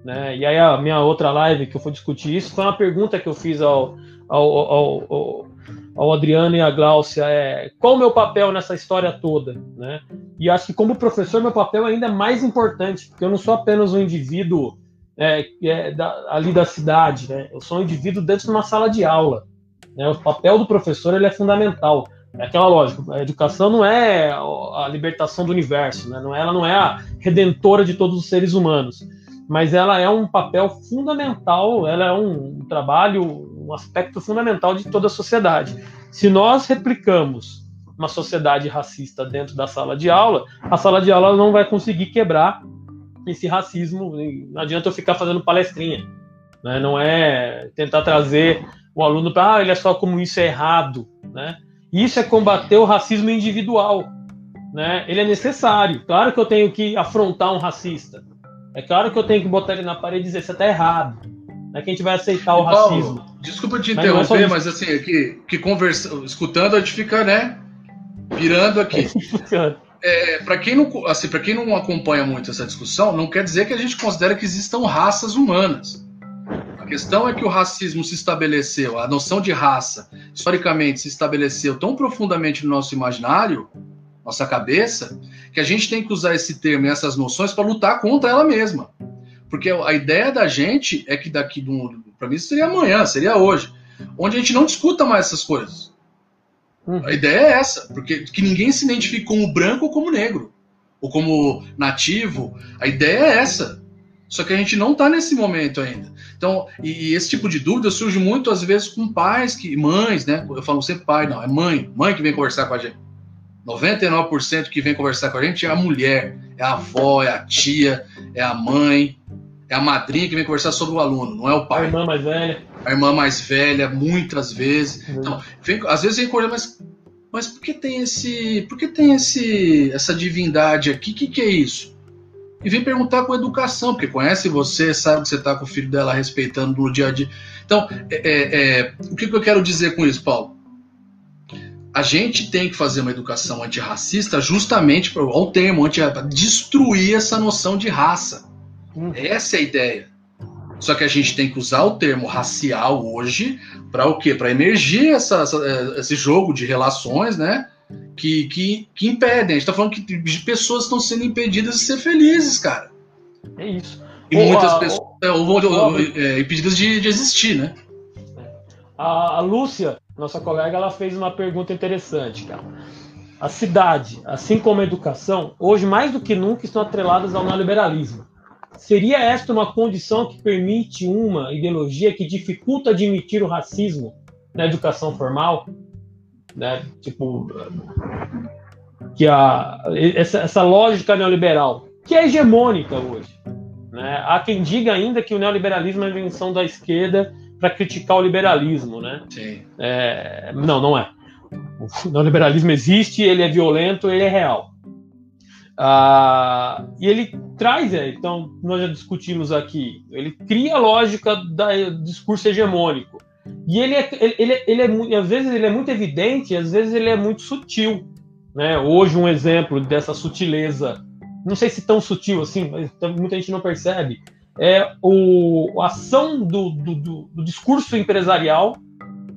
Né? E aí a minha outra live que eu fui discutir isso foi uma pergunta que eu fiz ao, ao, ao, ao ao Adriano e à Gláucia é qual o meu papel nessa história toda, né? E acho que como professor meu papel ainda é mais importante, porque eu não sou apenas um indivíduo é, é, da, ali da cidade, né? Eu sou um indivíduo dentro de uma sala de aula. Né? O papel do professor ele é fundamental. É aquela lógica. A educação não é a libertação do universo, né? Não é, ela não é a redentora de todos os seres humanos, mas ela é um papel fundamental. Ela é um, trabalho um aspecto fundamental de toda a sociedade. Se nós replicamos uma sociedade racista dentro da sala de aula, a sala de aula não vai conseguir quebrar esse racismo. Não adianta eu ficar fazendo palestrinha. Né? Não é tentar trazer o aluno para, ah, olha só como isso é errado. Né? Isso é combater o racismo individual. Né? Ele é necessário. Claro que eu tenho que afrontar um racista. É claro que eu tenho que botar ele na parede e dizer: você está errado. Não é que a gente vai aceitar o Paulo, racismo. Desculpa te interromper, mas, mas assim, que, que conversa, escutando a gente fica, né, pirando aqui. é, para quem não assim, para quem não acompanha muito essa discussão, não quer dizer que a gente considera que existam raças humanas. A questão é que o racismo se estabeleceu, a noção de raça, historicamente se estabeleceu tão profundamente no nosso imaginário, nossa cabeça, que a gente tem que usar esse termo e essas noções para lutar contra ela mesma. Porque a ideia da gente é que daqui do mundo, para mim seria amanhã, seria hoje, onde a gente não discuta mais essas coisas. Uhum. A ideia é essa, porque que ninguém se identifique como branco ou como negro, ou como nativo. A ideia é essa. Só que a gente não está nesse momento ainda. Então, e, e, esse tipo de dúvida surge muito às vezes com pais, que mães, né? Eu falo sempre pai, não, é mãe, mãe que vem conversar com a gente. 99% que vem conversar com a gente é a mulher, é a avó, é a tia, é a mãe, é a madrinha que vem conversar sobre o aluno, não é o pai. A irmã mais velha. A irmã mais velha, muitas vezes. Uhum. Então, vem, às vezes vem conversar, mas, mas por que tem esse. Por que tem esse, essa divindade aqui? O que, que é isso? E vem perguntar com educação, porque conhece você, sabe que você está com o filho dela respeitando no dia a dia. Então, é, é, é, o que, que eu quero dizer com isso, Paulo? a gente tem que fazer uma educação antirracista justamente para o termo anti para destruir essa noção de raça. Hum. Essa é a ideia. Só que a gente tem que usar o termo racial hoje para o quê? Para emergir essa, essa, é, esse jogo de relações, né? Que, que, que impedem. A gente está falando que pessoas estão sendo impedidas de ser felizes, cara. É isso. E muitas a, pessoas ou, é, impedidas de, de existir, né? A, a Lúcia nossa colega, ela fez uma pergunta interessante, cara. A cidade, assim como a educação, hoje mais do que nunca estão atreladas ao neoliberalismo. Seria esta uma condição que permite uma ideologia que dificulta admitir o racismo na educação formal? Né? Tipo, que a, essa, essa lógica neoliberal, que é hegemônica hoje. Né? Há quem diga ainda que o neoliberalismo é a invenção da esquerda para criticar o liberalismo, né? Sim. É, não, não é. o neoliberalismo existe, ele é violento, ele é real. Ah, e ele traz, é, então, nós já discutimos aqui, ele cria a lógica do discurso hegemônico. E ele é, ele, ele, é, às vezes ele é muito evidente, às vezes ele é muito sutil. Né? Hoje, um exemplo dessa sutileza, não sei se tão sutil assim, mas muita gente não percebe, é o, a ação do, do, do, do discurso empresarial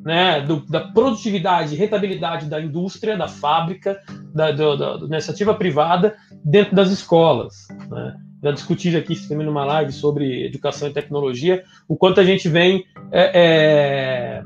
né, do, da produtividade, rentabilidade da indústria, da fábrica, da, da, da iniciativa privada dentro das escolas. Né? Já discuti aqui também numa live sobre educação e tecnologia, o quanto a gente vem é, é,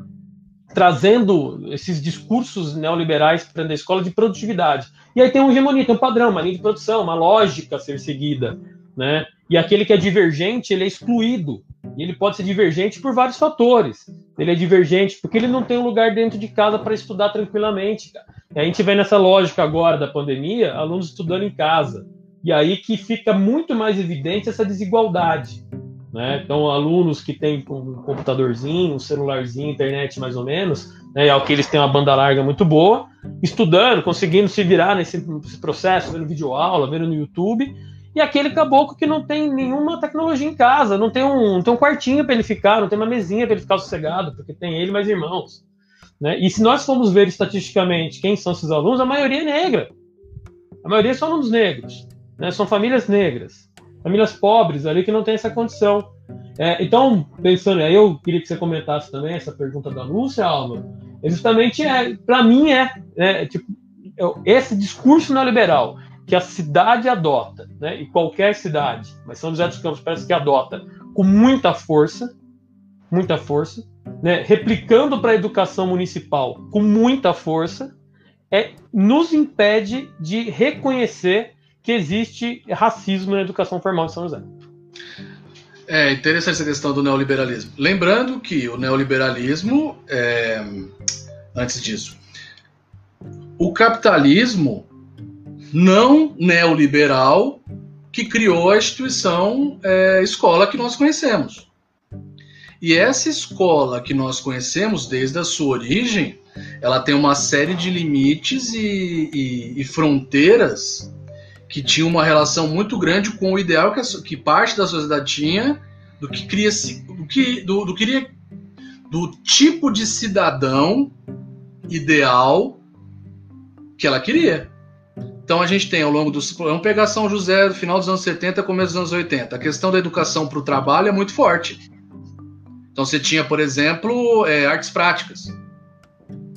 trazendo esses discursos neoliberais para a escola de produtividade. E aí tem um hegemonia, tem um padrão, uma linha de produção, uma lógica a ser seguida. Né? E aquele que é divergente, ele é excluído. E ele pode ser divergente por vários fatores. Ele é divergente porque ele não tem um lugar dentro de casa para estudar tranquilamente. E a gente vê nessa lógica agora da pandemia, alunos estudando em casa. E aí que fica muito mais evidente essa desigualdade. Né? Então, alunos que têm um computadorzinho, um celularzinho, internet mais ou menos, né, é o que eles têm uma banda larga muito boa, estudando, conseguindo se virar nesse processo, vendo videoaula, vendo no YouTube, e aquele caboclo que não tem nenhuma tecnologia em casa, não tem um, não tem um quartinho para ele ficar, não tem uma mesinha para ele ficar sossegado, porque tem ele mais irmãos. Né? E se nós formos ver estatisticamente quem são esses alunos, a maioria é negra. A maioria são alunos negros. Né? São famílias negras. Famílias pobres ali que não tem essa condição. É, então, pensando, aí eu queria que você comentasse também essa pergunta da Lúcia, Alva. É justamente, é, para mim, é, é tipo, esse discurso neoliberal que a cidade adota, né, e qualquer cidade, mas São José dos Campos parece que adota com muita força, muita força, né, replicando para a educação municipal com muita força, é, nos impede de reconhecer que existe racismo na educação formal em São José. É interessante essa questão do neoliberalismo. Lembrando que o neoliberalismo, é, antes disso, o capitalismo não neoliberal que criou a instituição é, escola que nós conhecemos. E essa escola que nós conhecemos desde a sua origem, ela tem uma série de limites e, e, e fronteiras que tinham uma relação muito grande com o ideal que, a, que parte da sociedade tinha do que cria do que do, do, queria, do tipo de cidadão ideal que ela queria. Então a gente tem ao longo dos. Vamos pegar São José do final dos anos 70, começo dos anos 80. A questão da educação para o trabalho é muito forte. Então você tinha, por exemplo, é, artes práticas.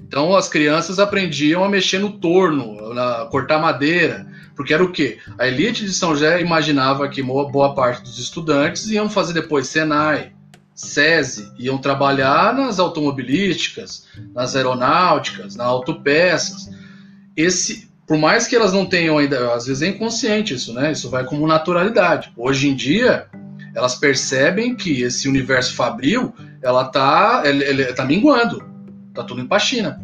Então as crianças aprendiam a mexer no torno, a cortar madeira, porque era o quê? A elite de São José imaginava que boa parte dos estudantes iam fazer depois Senai, SESI, iam trabalhar nas automobilísticas, nas aeronáuticas, nas autopeças. Esse, por mais que elas não tenham ainda, às vezes é inconsciente isso, né? Isso vai como naturalidade. Hoje em dia, elas percebem que esse universo fabril, ela tá, ele, ele tá minguando, tá tudo em pachina.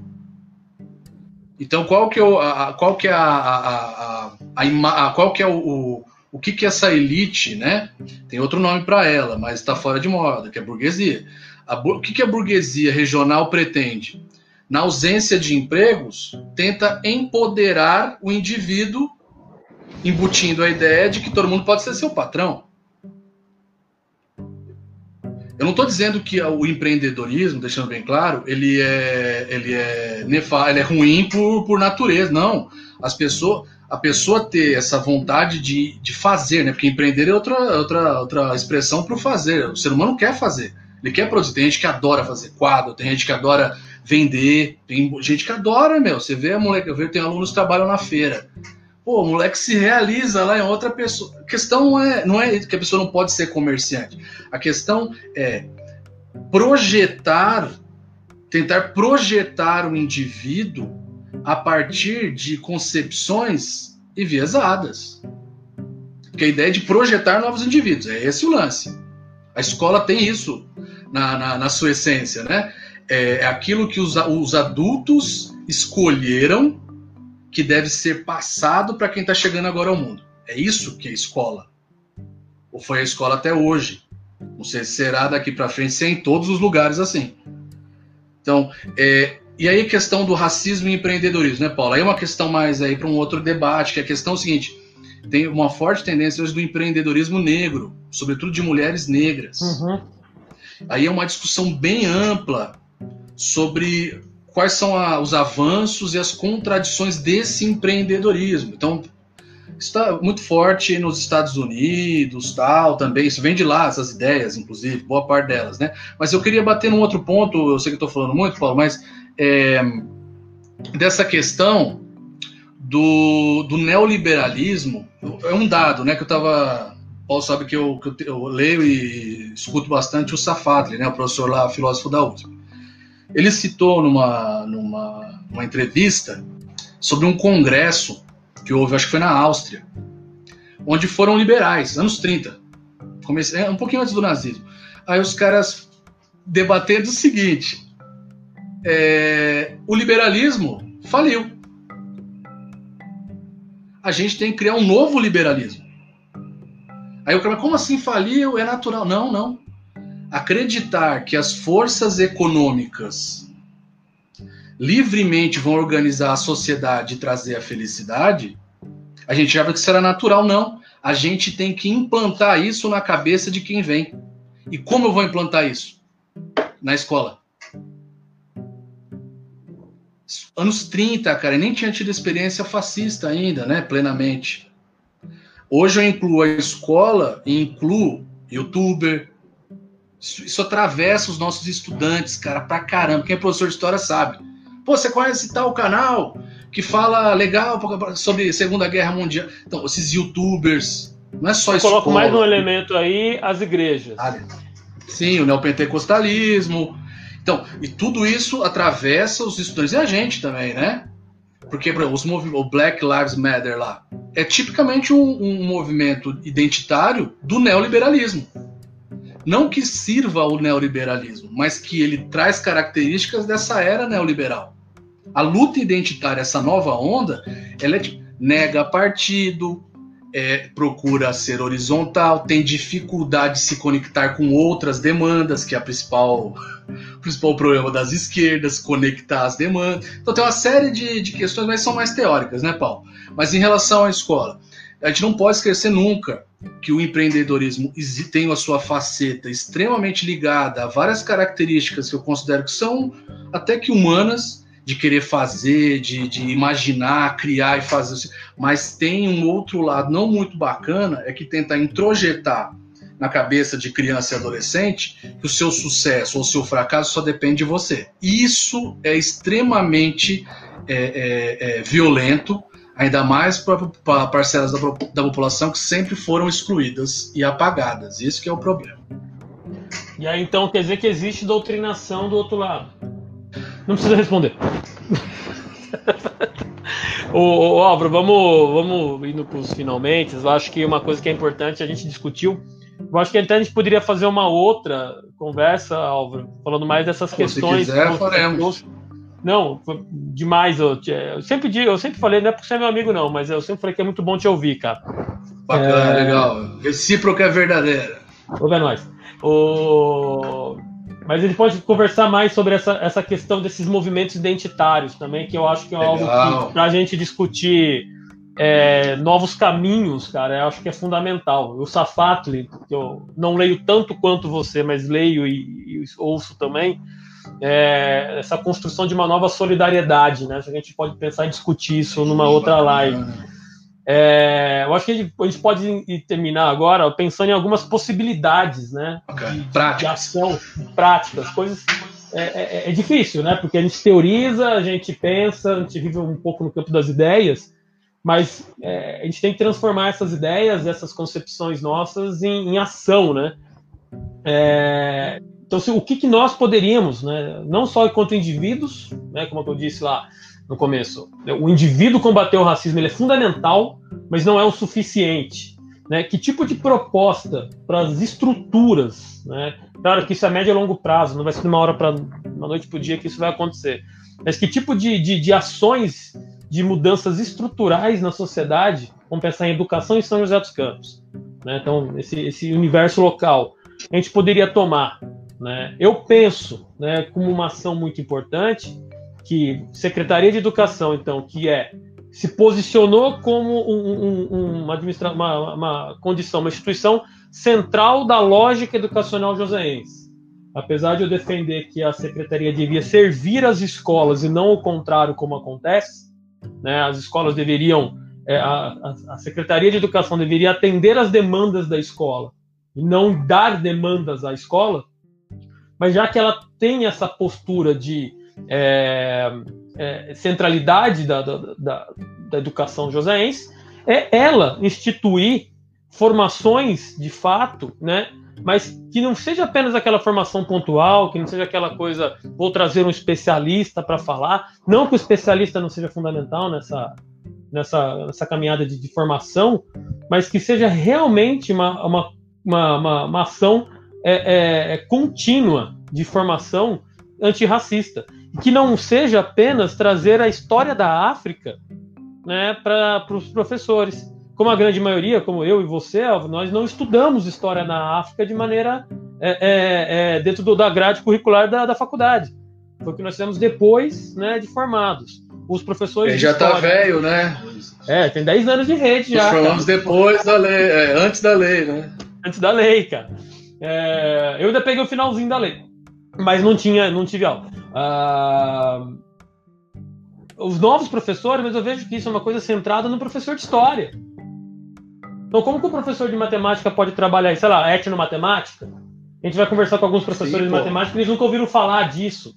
Então, qual que é o, a, qual que é a, a, a, a qual que é o, o, o que que essa elite, né? Tem outro nome para ela, mas está fora de moda, que é burguesia. A, o que que a burguesia regional pretende? na ausência de empregos, tenta empoderar o indivíduo, embutindo a ideia de que todo mundo pode ser seu patrão. Eu não estou dizendo que o empreendedorismo, deixando bem claro, ele é, ele é, nefa, ele é ruim por, por natureza. Não. As pessoas, a pessoa ter essa vontade de, de fazer, né? Porque empreender é outra, outra, outra expressão para o fazer. O ser humano quer fazer. Ele quer produzir. Tem gente que adora fazer quadro, tem gente que adora vender. Tem gente que adora, meu. Você vê moleque, eu vejo, tem alunos que trabalham na feira. Pô, o moleque se realiza lá em outra pessoa. A questão é, não é que a pessoa não pode ser comerciante. A questão é projetar, tentar projetar o indivíduo a partir de concepções enviesadas. Porque a ideia é de projetar novos indivíduos, é esse o lance. A escola tem isso na, na, na sua essência, né? é, é aquilo que os, os adultos escolheram que deve ser passado para quem está chegando agora ao mundo. É isso que é escola. Ou foi a escola até hoje. Não sei se será daqui para frente, se é em todos os lugares assim. Então, é, e aí a questão do racismo e empreendedorismo, né, Paulo? Aí é uma questão mais aí para um outro debate, que é a questão é seguinte: tem uma forte tendência hoje do empreendedorismo negro, sobretudo de mulheres negras. Uhum. Aí é uma discussão bem ampla sobre quais são a, os avanços e as contradições desse empreendedorismo. Então, está muito forte nos Estados Unidos, tal, também. Isso vem de lá, essas ideias, inclusive, boa parte delas, né? Mas eu queria bater num outro ponto, eu sei que estou falando muito, Paulo, mas é, dessa questão do, do, neoliberalismo, é um dado, né, que eu estava... Paulo sabe que, eu, que eu, eu, leio e escuto bastante o Safatli, né, o professor lá, filósofo da USP. Ele citou numa, numa, entrevista sobre um congresso que houve, acho que foi na Áustria, onde foram liberais, anos 30, comecei, é, um pouquinho antes do nazismo. Aí os caras debatendo o seguinte: é, o liberalismo faliu. A gente tem que criar um novo liberalismo. Aí o cara, como assim faliu? É natural. Não, não. Acreditar que as forças econômicas livremente vão organizar a sociedade e trazer a felicidade, a gente já vê que será natural, não. A gente tem que implantar isso na cabeça de quem vem. E como eu vou implantar isso? Na escola. Anos 30, cara, eu nem tinha tido experiência fascista ainda, né, plenamente. Hoje eu incluo a escola e incluo youtuber. Isso, isso atravessa os nossos estudantes, cara, pra caramba. Quem é professor de história sabe Pô, você conhece tal canal que fala legal sobre Segunda Guerra Mundial? Então, esses youtubers, não é só isso. Coloco mais um elemento aí, as igrejas. Sim, o neopentecostalismo. Então, e tudo isso atravessa os estudantes e a gente também, né? Porque os o Black Lives Matter lá é tipicamente um, um movimento identitário do neoliberalismo. Não que sirva ao neoliberalismo, mas que ele traz características dessa era neoliberal. A luta identitária, essa nova onda, ela é de, nega partido, é, procura ser horizontal, tem dificuldade de se conectar com outras demandas, que é a principal, o principal problema das esquerdas, conectar as demandas. Então tem uma série de, de questões, mas são mais teóricas, né, Paulo? Mas em relação à escola, a gente não pode esquecer nunca que o empreendedorismo tem a sua faceta extremamente ligada a várias características que eu considero que são até que humanas, de querer fazer, de, de imaginar, criar e fazer. Mas tem um outro lado não muito bacana, é que tenta introjetar na cabeça de criança e adolescente que o seu sucesso ou o seu fracasso só depende de você. Isso é extremamente é, é, é, violento ainda mais para parcelas da, da, população que sempre foram excluídas e apagadas. Isso que é o problema. E aí então quer dizer que existe doutrinação do outro lado. Não precisa responder. ô, ô, Álvaro, vamos, vamos indo para os finalmente. Eu acho que uma coisa que é importante a gente discutiu. Eu acho que até a gente poderia fazer uma outra conversa, Álvaro, falando mais dessas Pô, questões. Se quiser, faremos não, demais. Eu, eu, sempre digo, eu sempre falei, não é porque você é meu amigo, não, mas eu sempre falei que é muito bom te ouvir, cara. Bacana, é... legal. Recíproca é verdadeira. Ô, é nóis. O... Mas ele pode conversar mais sobre essa, essa questão desses movimentos identitários também, que eu acho que é legal. algo que, para a gente discutir é, novos caminhos, cara, eu acho que é fundamental. O Safatli, que eu não leio tanto quanto você, mas leio e, e ouço também, é, essa construção de uma nova solidariedade, né? A gente pode pensar em discutir isso numa outra live. É, eu acho que a gente, pode terminar agora pensando em algumas possibilidades, né? De, de, ação, práticas, coisas. É, é, é, difícil, né? Porque a gente teoriza, a gente pensa, a gente vive um pouco no campo das ideias, mas é, a gente tem que transformar essas ideias, essas concepções nossas em, em ação, né? É, então, se, o que, que, nós poderíamos, né, não só enquanto indivíduos, né, como eu disse lá no começo, o indivíduo combater o racismo é fundamental, mas não é o suficiente. Né? Que tipo de proposta para as estruturas, né? claro que isso é médio e longo prazo, não vai ser de uma hora para uma noite para o dia que isso vai acontecer, mas que tipo de, de, de ações de mudanças estruturais na sociedade, vamos pensar em educação em São José dos Campos, né? então esse, esse universo local, a gente poderia tomar né? Eu penso, né, como uma ação muito importante, que Secretaria de Educação, então, que é se posicionou como um, um, uma, uma, uma, condição, uma instituição central da lógica educacional joseense. Apesar de eu defender que a secretaria devia servir as escolas e não o contrário, como acontece, né, as escolas deveriam, é, a, a, secretaria de educação deveria atender as demandas da escola e não dar demandas à escola, mas já que ela tem essa postura de é, é, centralidade da, da, da, da educação joseense, é ela instituir formações de fato, né? Mas que não seja apenas aquela formação pontual, que não seja aquela coisa, vou trazer um especialista para falar. Não que o especialista não seja fundamental nessa, nessa, nessa caminhada de, de formação, mas que seja realmente uma, uma, uma, uma, uma ação é, é, é contínua de formação antirracista que não seja apenas trazer a história da África né, para os professores. Como a grande maioria, como eu e você, Alvo, nós não estudamos história na África de maneira é, é, é, dentro do, da grade curricular da, da faculdade. Foi o que nós temos depois né, de formados. Os professores. Ele já está velho, né? É, tem 10 anos de rede já. Nós formamos cara. depois da lei, é, antes da lei, né? Antes da lei, cara. É, eu ainda peguei o finalzinho da lei, mas não tinha, não tive aula. Uh, os novos professores, mas eu vejo que isso é uma coisa centrada no professor de história. Então, como que o professor de matemática pode trabalhar, sei lá, etnomatemática? A gente vai conversar com alguns professores Sim, de matemática, eles nunca ouviram falar disso.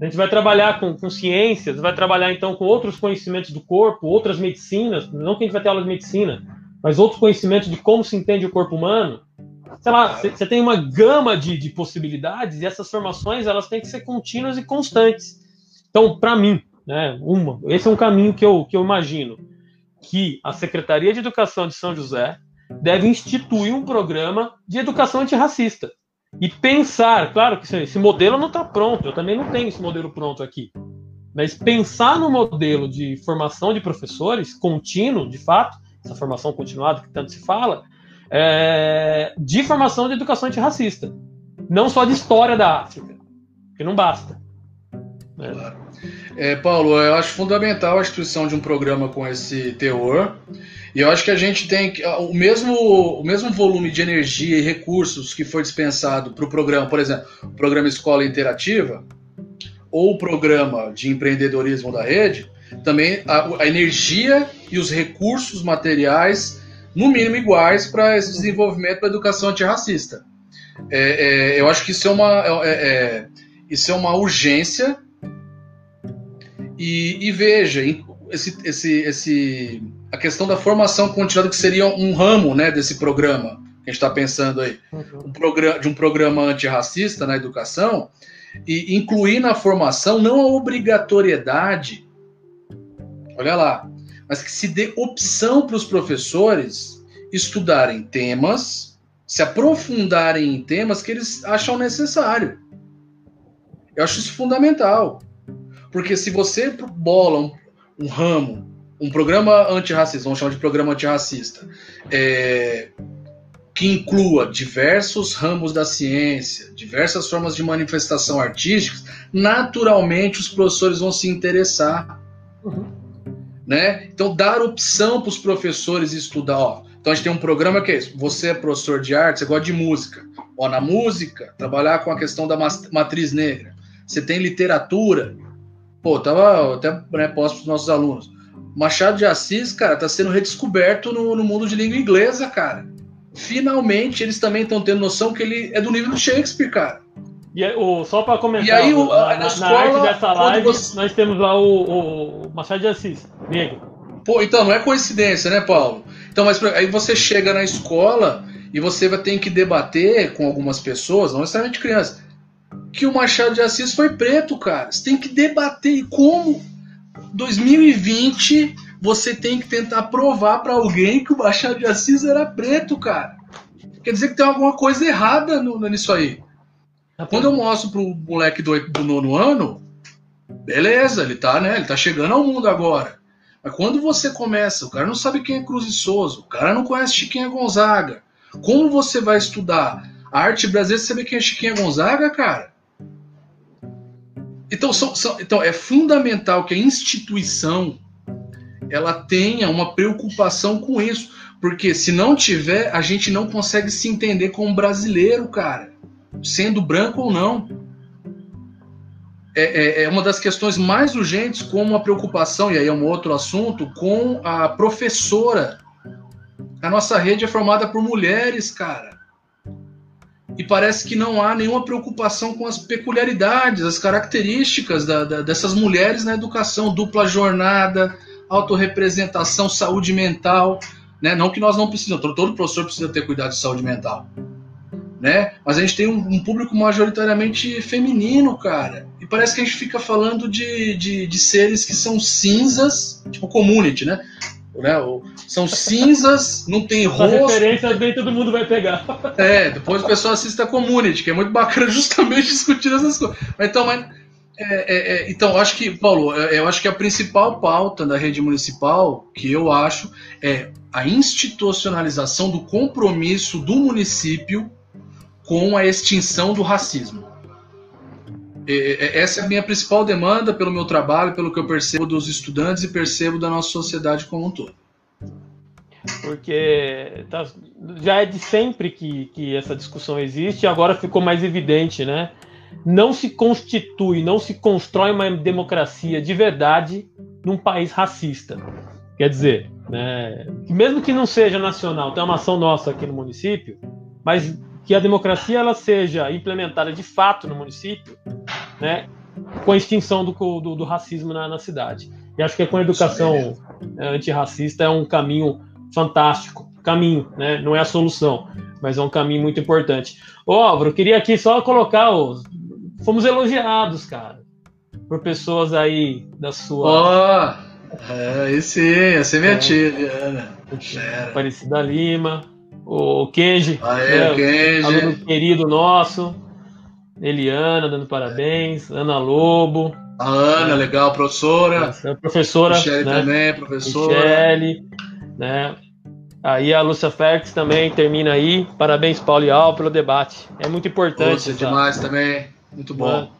A gente vai trabalhar com, com, ciências, vai trabalhar então com outros conhecimentos do corpo, outras medicinas, não que a gente vai ter aula de medicina, mas outros conhecimentos de como se entende o corpo humano sei lá, você tem uma gama de, de possibilidades e essas formações elas têm que ser contínuas e constantes. Então, para mim, né, uma, esse é um caminho que eu, que eu imagino que a Secretaria de Educação de São José deve instituir um programa de educação antirracista e pensar, claro que esse modelo não está pronto, eu também não tenho esse modelo pronto aqui, mas pensar no modelo de formação de professores contínuo, de fato, essa formação continuada que tanto se fala, é, de formação de educação antirracista. Não só de história da África, que não basta. Né? Claro. É, Paulo, eu acho fundamental a instituição de um programa com esse teor. E eu acho que a gente tem o mesmo, o mesmo volume de energia e recursos que foi dispensado para o programa, por exemplo, o programa Escola Interativa, ou o programa de empreendedorismo da rede, também a, a energia e os recursos materiais no mínimo iguais para esse desenvolvimento da educação antirracista. É, é, eu acho que isso é uma, é, é, é isso é uma urgência. E, e, veja, esse, esse, esse, a questão da formação continuada, que seria um ramo né, desse programa que a gente está pensando aí, uhum. um programa, de um programa antirracista na educação, e incluir na formação não a obrigatoriedade, olha lá, mas que se dê opção para os professores estudarem temas, se aprofundarem em temas que eles acham necessário. Eu acho isso fundamental. Porque se você bola um, um ramo, um programa antirracista, vamos chamar de programa antirracista, é, que inclua diversos ramos da ciência, diversas formas de manifestação artísticas, naturalmente os professores vão se interessar. Uhum. Né? Então, dar opção para os professores estudar. Ó. Então, a gente tem um programa que é isso. Você é professor de arte, você gosta de música. Ó, na música, trabalhar com a questão da matriz negra. Você tem literatura. Pô, tava até né, posto para os nossos alunos. Machado de Assis, cara, está sendo redescoberto no, no mundo de língua inglesa, cara. Finalmente, eles também estão tendo noção que ele é do nível do Shakespeare, cara. E o, só para comentar, e aí, o, na, na, escola, na arte dessa live, você... nós temos lá o, o Machado de Assis, negro. Pô, então, não é coincidência, né, Paulo? Então, mas aí você chega na escola e você vai ter que debater com algumas pessoas, não necessariamente crianças, que o Machado de Assis foi preto, cara. Você tem que debater. E como 2020 você tem que tentar provar para alguém que o Machado de Assis era preto, cara. Quer dizer que tem alguma coisa errada no, nisso aí. Quando eu mostro pro moleque do, do nono ano, beleza, ele tá, né? Ele tá chegando ao mundo agora. Mas quando você começa, o cara não sabe quem é Cruz e Souza, o cara não conhece Chiquinha Gonzaga. Como você vai estudar a arte brasileira saber quem é Chiquinha Gonzaga, cara? Então, são, são, então é fundamental que a instituição ela tenha uma preocupação com isso, porque se não tiver, a gente não consegue se entender como brasileiro, cara, sendo branco ou não. É, é, é uma das questões mais urgentes, como a preocupação, e aí é um outro assunto, com a professora. A nossa rede é formada por mulheres, cara e parece que não há nenhuma preocupação com as peculiaridades, as características da, da, dessas mulheres na educação, dupla jornada, autorrepresentação, saúde mental, né? Não que nós não precisamos, todo professor precisa ter cuidado de saúde mental, né? Mas a gente tem um, um público majoritariamente feminino, cara, e parece que a gente fica falando de, de, de seres que são cinzas, tipo community, né? né? São cinzas, não tem rosto. A referência bem todo mundo vai pegar. É, depois o pessoal assiste a Community, que é muito bacana justamente discutir essas coisas. Mas, então, mas, é, é, é, então, acho que, Paulo, é, eu acho que a principal pauta da rede municipal, que eu acho, é a institucionalização do compromisso do município com a extinção do racismo. Essa é a minha principal demanda pelo meu trabalho, pelo que eu percebo dos estudantes e percebo da nossa sociedade como um todo. Porque tá, já é de sempre que, que essa discussão existe e agora ficou mais evidente, né? Não se constitui, não se constrói uma democracia de verdade num país racista. Quer dizer, né, mesmo que não seja nacional, tem uma ação nossa aqui no município, mas que a democracia ela seja implementada de fato no município, né, com a extinção do, do, do racismo na, na, cidade. E acho que com a educação é, antirracista é um caminho fantástico. Caminho, né? Não é a solução, mas é um caminho muito importante. Ô, Álvaro, queria aqui só colocar os. Fomos elogiados, cara, por pessoas aí da sua. Ó, oh, é, esse, essa é minha é, tia, Liana. Aparecida Lima, o Kenji, Aê, né, Kenji. aluno querido nosso. Eliana dando parabéns, Ana Lobo. A Ana, legal, professora. A professora. Michele né? também, professora. Michele, né? Aí a Lúcia Félix também termina aí. Parabéns, Paulo e Al, pelo debate. É muito importante. Lúcia, demais também. Muito bom.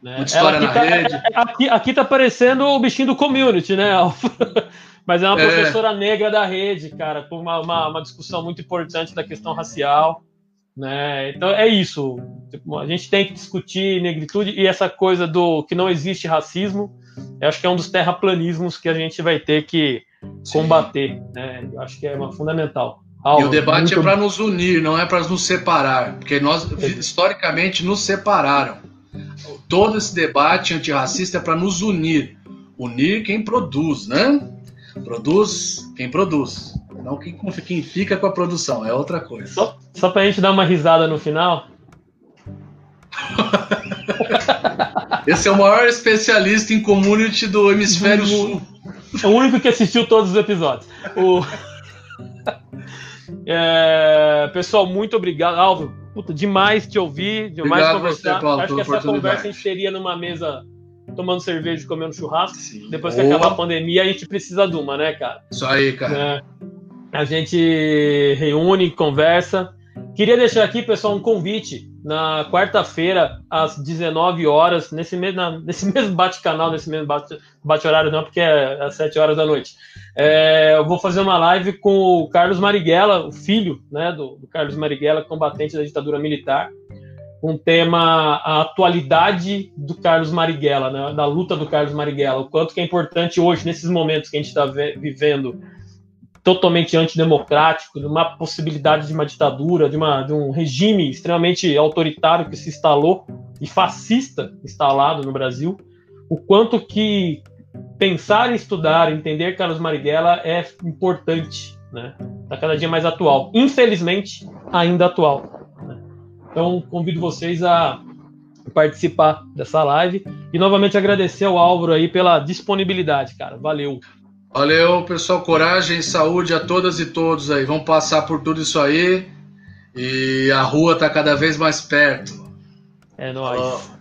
Né? Muita história na tá, rede. Aqui, aqui tá parecendo o bichinho do community, né, Alfa? Mas é uma é. professora negra da rede, cara, com uma, uma, uma discussão muito importante da questão racial. Né? Então é isso. Tipo, a gente tem que discutir negritude e essa coisa do que não existe racismo. Eu acho que é um dos terraplanismos que a gente vai ter que combater. Né? Eu acho que é uma fundamental. e o debate é muito... é para nos unir, não é para nos separar, porque nós historicamente nos separaram. Todo esse debate antirracista é para nos unir. Unir quem produz, né? Produz quem produz. Não quem, quem fica com a produção, é outra coisa. Só, só pra gente dar uma risada no final. Esse é o maior especialista em community do hemisfério sul. É o único que assistiu todos os episódios. O... É... Pessoal, muito obrigado. Álvaro, puta, demais te ouvir, demais obrigado conversar. Você, Paulo, Acho que essa conversa a gente teria numa mesa tomando cerveja e comendo churrasco. Sim. Depois que acabar a pandemia, a gente precisa de uma, né, cara? Isso aí, cara. É. A gente reúne, conversa. Queria deixar aqui, pessoal, um convite. Na quarta-feira, às 19 horas, nesse mesmo, nesse mesmo bate-canal, nesse mesmo bate-horário, não, porque é às 7 horas da noite. É, eu vou fazer uma live com o Carlos Marighella, o filho né, do, do Carlos Marighella, combatente da ditadura militar um tema a atualidade do Carlos Marighella, né, da luta do Carlos Marighella, o quanto que é importante hoje, nesses momentos que a gente está vivendo totalmente antidemocrático, de uma possibilidade de uma ditadura, de, uma, de um regime extremamente autoritário que se instalou e fascista instalado no Brasil, o quanto que pensar estudar, entender Carlos Marighella é importante, né? Está cada dia mais atual. Infelizmente, ainda atual. Então, convido vocês a participar dessa live e novamente agradecer ao Álvaro aí pela disponibilidade, cara. Valeu. Valeu, pessoal. Coragem e saúde a todas e todos aí. Vamos passar por tudo isso aí e a rua tá cada vez mais perto. É nóis. Oh.